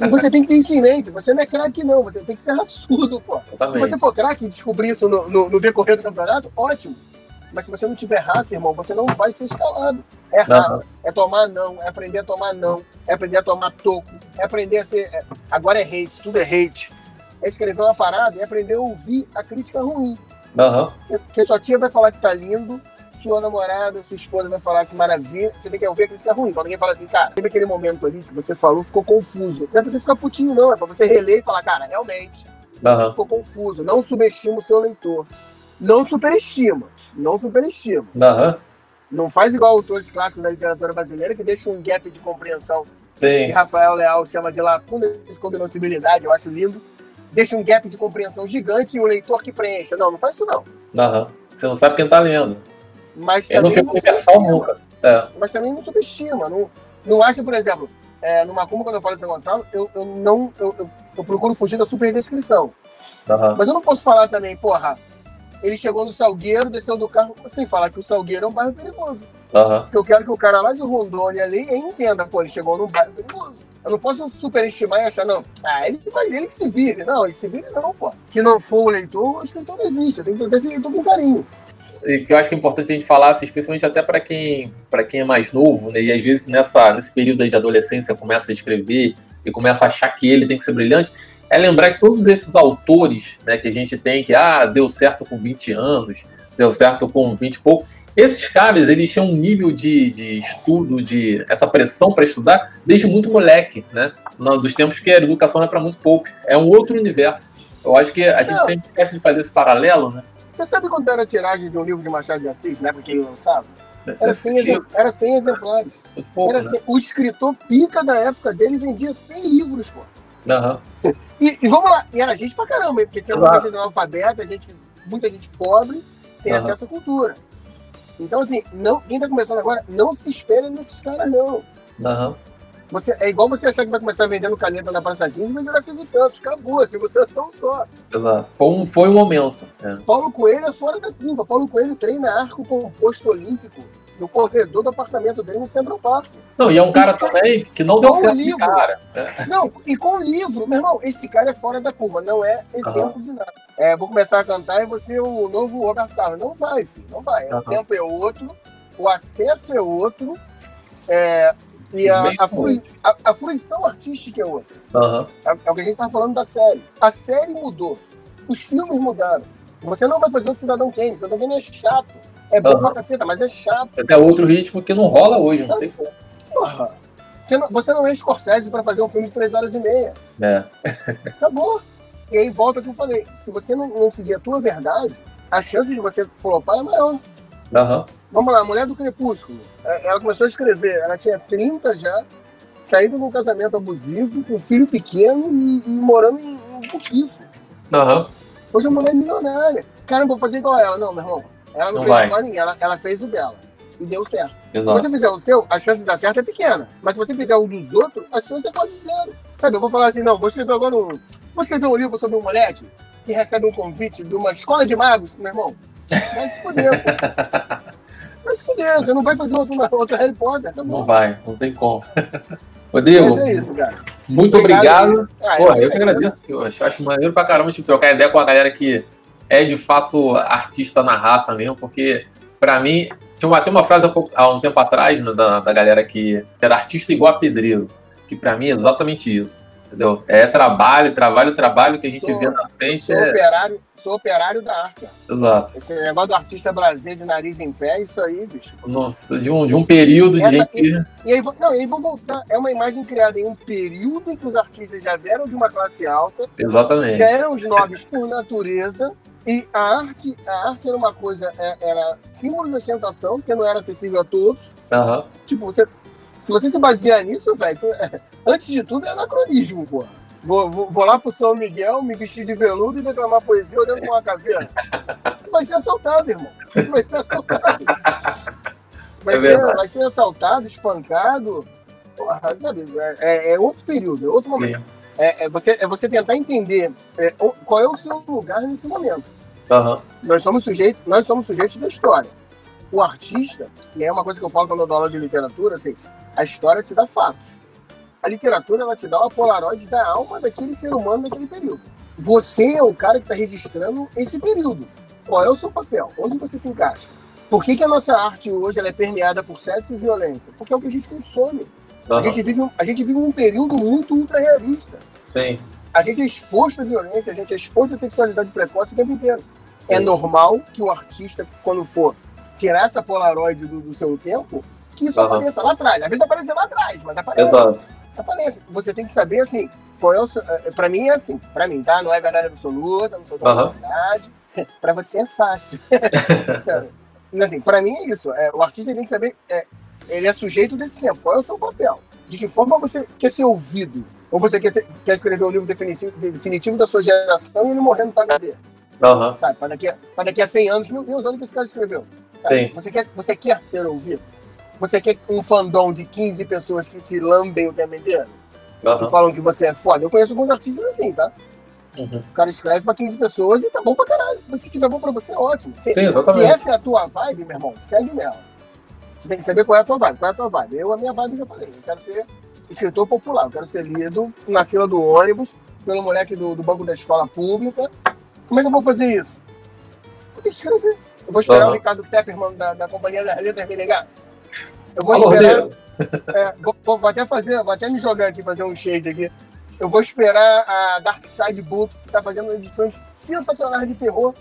E você tem que ter isso em mente. Você não é craque, não. Você tem que ser raçudo, pô. Se você for craque e descobrir isso no, no- no decorrer do campeonato, ótimo. Mas se você não tiver raça, irmão, você não vai ser escalado. É raça. É tomar não. É aprender a tomar não. É aprender a tomar toco. É aprender a ser. é- Agora é hate. Tudo é hate. É escrever uma parada e aprender a ouvir a crítica ruim. Aham. Porque sua tia vai falar que tá lindo, sua namorada, sua esposa vai falar que maravilha. Você tem que ouvir a crítica ruim. Quando alguém fala assim, cara, teve aquele momento ali que você falou, ficou confuso. Não é pra você ficar putinho, não. É pra você reler e falar, cara, realmente Aham. ficou confuso. Não subestima o seu leitor. Não superestima. Não superestima. Aham. Não faz igual autores clássicos da literatura brasileira que deixam um gap de compreensão que Sim. Rafael Leal chama de lacuna de cognoscibilidade, eu acho lindo. Deixa um gap de compreensão gigante e o leitor que preencha. Não, não faz isso não. Aham. Você não sabe quem tá lendo. Mas Eu não também fico universal subestima. nunca. É. Mas também não subestima. Não, não acha, por exemplo, é, numa Macumba, quando eu falo de São Gonçalo, eu, eu não. Eu, eu, eu procuro fugir da superdescrição. Aham. Mas eu não posso falar também, porra, ele chegou no Salgueiro, desceu do carro, sem falar que o Salgueiro é um bairro perigoso. Porque eu quero que o cara lá de Rondônia ali entenda, pô, ele chegou num bairro perigoso. Eu não posso superestimar e achar, não, ah, ele vai dele que se vire. Não, ele que se vire não, pô. Se não for o leitor, o escritor não existe. Eu tenho que tratar esse leitor com carinho. Que eu acho que é importante a gente falar, assim, especialmente até para quem, para quem é mais novo, né? E às vezes nessa, nesse período de adolescência começa a escrever e começa a achar que ele tem que ser brilhante, é lembrar que todos esses autores né, que a gente tem, que ah, deu certo com 20 anos, deu certo com 20 e pouco, esses caras, eles tinham um nível de, de estudo, de essa pressão para estudar, desde muito moleque, né? Dos tempos que a educação era para muito poucos. É um outro universo. Eu acho que a gente Não. sempre esquece de fazer esse paralelo, né? Você sabe quanto era a tiragem de um livro de Machado de Assis, na época que ele lançava? Era 100, tipo, exempl- era 100 exemplares. muito pouco, Era né? 100 O escritor pica da época dele vendia 100 livros, pô. Aham. (laughs) E, e vamos lá, e era gente pra caramba, porque tinha muita gente analfabeta, gente, muita gente pobre, sem Aham. acesso à cultura. Então, assim, não, quem tá começando agora, não se espelha nesses caras, não. Aham. Você, é igual você achar que vai começar vendendo caneta na Praça 15 e vai virar Silvio Santos. Acabou, Silvio Santos não só. Exato. Foi um, foi um momento. É. Paulo Coelho é fora da curva. Paulo Coelho treina arco composto olímpico no corredor do apartamento dele no Central Park. Não, e é um cara que- também que não deu um certo livro. cara. É. Não, e com o livro, meu irmão, esse cara é fora da curva, não é exemplo de nada. É, vou começar a cantar e você o novo Roberto Carlos. Não vai, filho, não vai. O Aham. tempo é outro, o acesso é outro, é, e a, a, frui- a- a fruição artística é outra. Aham. É, é o que a gente tá falando da série. A série mudou. Os filmes mudaram. Você não vai fazer outro Cidadão Kane. Cidadão Kane é chato. É bom Aham. pra caceta, mas é chato. Até outro ritmo que não rola hoje, não tem como. Você não, você não é Scorsese pra fazer um filme de três horas e meia. É. Acabou. E aí volta o que eu falei. Se você não, não seguir a tua verdade, a chance de você flopar é maior. Aham. Vamos lá, a Mulher do Crepúsculo. É, Ela começou a escrever, ela tinha 30 já, saído de um casamento abusivo, com um filho pequeno e, e morando em um buquiço. Aham. Hoje a mulher é milionária. Cara, vou fazer igual ela. Não, meu irmão. Ela não, Não fez igual a ninguém, ela, ela fez o dela. E deu certo. Se Exato. você fizer o seu, a chance de dar certo é pequena. Mas se você fizer o dos outros, a chance é quase zero. Sabe, eu vou falar assim, não, vou escrever agora um. Vou escrever um livro sobre um moleque que recebe um convite de uma escola de magos, meu irmão. Vai se fuder, pô. (laughs) Se fuder, você não vai fazer outro, outro Harry Potter, tá Não vai, não tem como. (laughs) Rodrigo, Mas é isso, cara. muito obrigado. Ah, Porra, eu é- que agradeço. Eu acho, maneiro pra caramba tipo, trocar ideia com a galera que é de fato artista na raça mesmo, porque pra mim. Tinha uma, tem uma frase há, pouco- há um tempo atrás né, da, da galera que era artista igual a pedreiro, que pra mim é exatamente isso. Entendeu? É trabalho, trabalho, trabalho que a gente Sou- vê na frente. Sou É... operário, sou operário da arte. ó. Exato. Esse negócio do artista brasileiro de nariz em pé, isso aí, bicho. Nossa, de um, de um período de Essa- gente. que- E aí, não, e aí vão voltar. É uma imagem criada em um período em que os artistas já vieram de uma classe alta, Exatamente. já eram os nobres por natureza, e a arte, a arte era uma coisa, é- era símbolo de ostentação, que não era acessível a todos. Aham. Tipo, você, se você se basear nisso, velho, é, (laughs) antes de tudo é anacronismo, porra. Vou, vou, vou lá pro São Miguel, me vestir de veludo e declamar poesia olhando com uma caveira. Vai ser assaltado, irmão. Vai ser assaltado. Vai, É ser, vai ser assaltado, espancado. Porra, é, é- é outro período, é outro momento. É, é você, é você tentar entender é, qual é o seu lugar nesse momento. Aham. Nós somos sujeitos, nós somos sujeitos da história. O artista, e é uma coisa que eu falo quando eu dou aula de literatura, assim, a história te dá fatos. A literatura ela te dá uma polaroid da alma daquele ser humano daquele período. Você é o cara que está registrando esse período. Qual é o seu papel? Onde você se encaixa? Por que, que a nossa arte hoje é permeada por sexo e violência? Porque é o que a gente consome. A aham. gente vive, um- a gente vive um período muito ultra realista Sim. a gente é exposto à violência, a gente é exposto à sexualidade precoce o tempo inteiro. É Sim. normal que o artista, quando for tirar essa polaroid do, do seu tempo, que isso Aham. apareça lá atrás. Às vezes aparece lá atrás, mas aparece. Exato. aparece. Você tem que saber, assim, qual é o seu... eh, Pra mim é assim, pra mim, tá? Não é verdade absoluta, não sou da Aham. verdade. (laughs) Pra você é fácil. Mas, (laughs) assim, pra mim é isso. É, o artista tem que saber... é, ele é sujeito desse tempo. Qual é o seu papel? De que forma você quer ser ouvido? Ou você quer, ser- quer escrever o livro definitivo, definitivo da sua geração e ele morrendo pra cadeia? Aham. Sabe? Para daqui, a- pra daqui a 100 anos, meu Deus, olha o que esse cara escreveu. Sabe? Sim. Você quer, você quer ser ouvido? Você quer um fandom de 15 pessoas que te lambem o tempo inteiro? Que Aham. falam que você é foda? Eu conheço alguns artistas assim, tá? Uhum. O cara escreve pra 15 pessoas e tá bom pra caralho. Mas se tiver bom pra você, é ótimo. Se, Sim, exatamente. se essa é a tua vibe, meu irmão, segue nela. Você tem que saber qual é a tua vibe. Qual é a tua vibe? Eu, a minha vibe, eu já falei. Eu quero ser escritor popular. Eu quero ser lido na fila do ônibus pelo moleque do, do banco da escola pública. Como é que eu vou fazer isso? Eu tenho que escrever. Eu vou esperar Aham. o Ricardo Tepperman da, da Companhia das Letras me ligar. Eu vou Alô, esperar... É, vou, vou- vou até fazer, vou até me jogar aqui, fazer um shade aqui. Eu vou esperar a Dark Side Books, que tá fazendo edições sensacionais de terror,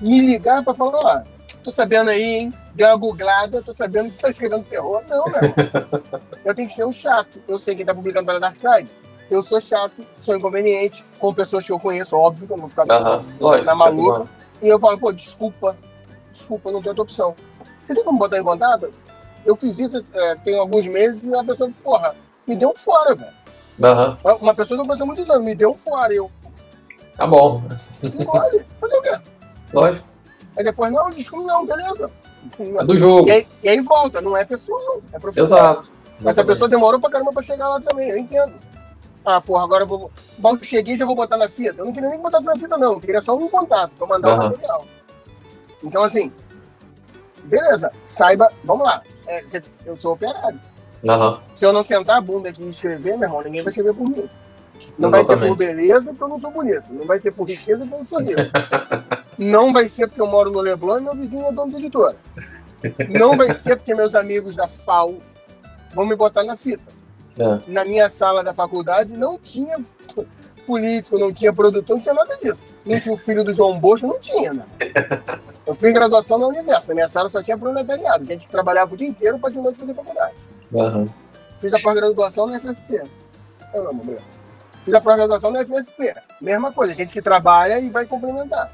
me ligar pra falar, ó, tô sabendo aí, hein? Deu uma googlada, tô sabendo que você tá escrevendo terror. Não, meu. (laughs) Eu tenho que ser um chato. Eu sei quem tá publicando pela Dark Side. Eu sou chato, sou inconveniente, com pessoas que eu conheço, óbvio, que eu não vou ficar. Lógico. na maluca. E eu falo, pô, desculpa, desculpa, não tem outra opção. Você tem como botar em contato? Eu fiz isso é, tem alguns meses e a pessoa, porra, me deu fora, velho. Aham. Uma pessoa que eu há muitos anos, me deu fora. Eu, Tá bom. olha, fazer o quê? Lógico. Aí depois, não, desculpa, não, beleza. É do jogo. E aí, e aí volta, não é pessoal, é profissional. Exato. Essa Exatamente. pessoa demorou pra caramba pra chegar lá também, eu entendo. Ah, porra, agora eu vou. Bom, eu cheguei já vou botar na fita. Eu não queria nem botar na fita, não. Eu queria só um contato pra mandar o Aham. material. Então, assim, beleza, saiba, vamos lá. É, eu sou operário. Aham. Se eu não sentar a bunda aqui e escrever, meu irmão, ninguém vai escrever por mim. Não vai ser por Exatamente. beleza porque eu não sou bonito. Não vai ser por riqueza porque eu não sou rico. (laughs) não vai ser porque eu moro no Leblon e meu vizinho é dono da editora. Não vai ser porque meus amigos da FAO vão me botar na fita. É. Na minha sala da faculdade não tinha político, não tinha produtor, não tinha nada disso. Não tinha o filho do João Bosco, não tinha, né? (laughs) Eu fiz graduação na Universo. Na minha sala só tinha proletariado, gente que trabalhava o dia inteiro para de noite fazer faculdade. Aham. Fiz a pós-graduação na FFP. Eu não, mulher. Fiz a pós-graduação na FFP. Mesma coisa, gente que trabalha e vai complementar.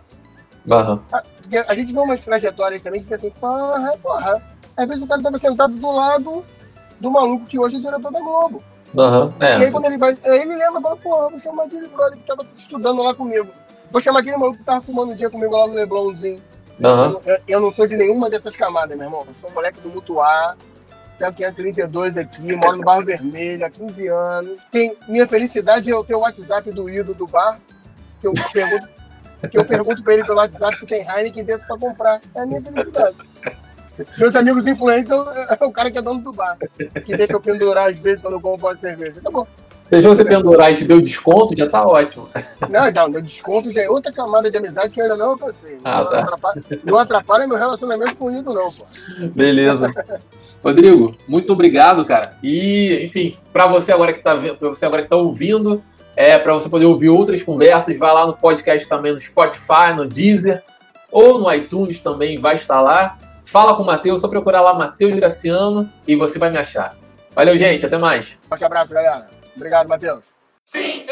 Aham. Porque a gente vê umas trajetórias também que fica assim, porra, porra. Às vezes o cara tava sentado do lado do maluco que hoje é diretor da Globo. Uhum, é. E aí quando ele vai, aí ele lembra e fala, pô, vou chamar aquele brother que tava estudando lá comigo. Vou chamar aquele maluco que tava fumando um dia comigo lá no Leblonzinho. Uhum. Eu, eu não sou de nenhuma dessas camadas, meu irmão. Eu sou um moleque do Mutuá. Tenho 532 aqui, moro no Barro Vermelho há 15 anos. Tem, minha felicidade é eu ter o WhatsApp do Ido do bar, que eu pergunto, que eu pergunto pra ele pelo WhatsApp se tem Heineken desse pra comprar. É a minha felicidade. Meus amigos influentes é o cara que é dono do bar, que deixa eu pendurar às vezes quando eu compro uma cerveja. Tá bom. Deixou você pendurar e te deu desconto, já tá ótimo. Não, não, meu desconto já é outra camada de amizade que eu ainda não alcancei. Ah, não, tá. atrapalha, não atrapalha meu relacionamento com o Ido, não, pô. Beleza. Rodrigo, muito obrigado, cara. E, enfim, para você agora que tá vendo, para você agora que tá ouvindo, é para você poder ouvir outras conversas, vai lá no podcast também no Spotify, no Deezer ou no iTunes também vai estar lá. Fala com o Matheus, só procurar lá Matheus Graciano e você vai me achar. Valeu, gente, até mais. Forte abraço, galera. Obrigado, Matheus. Sim.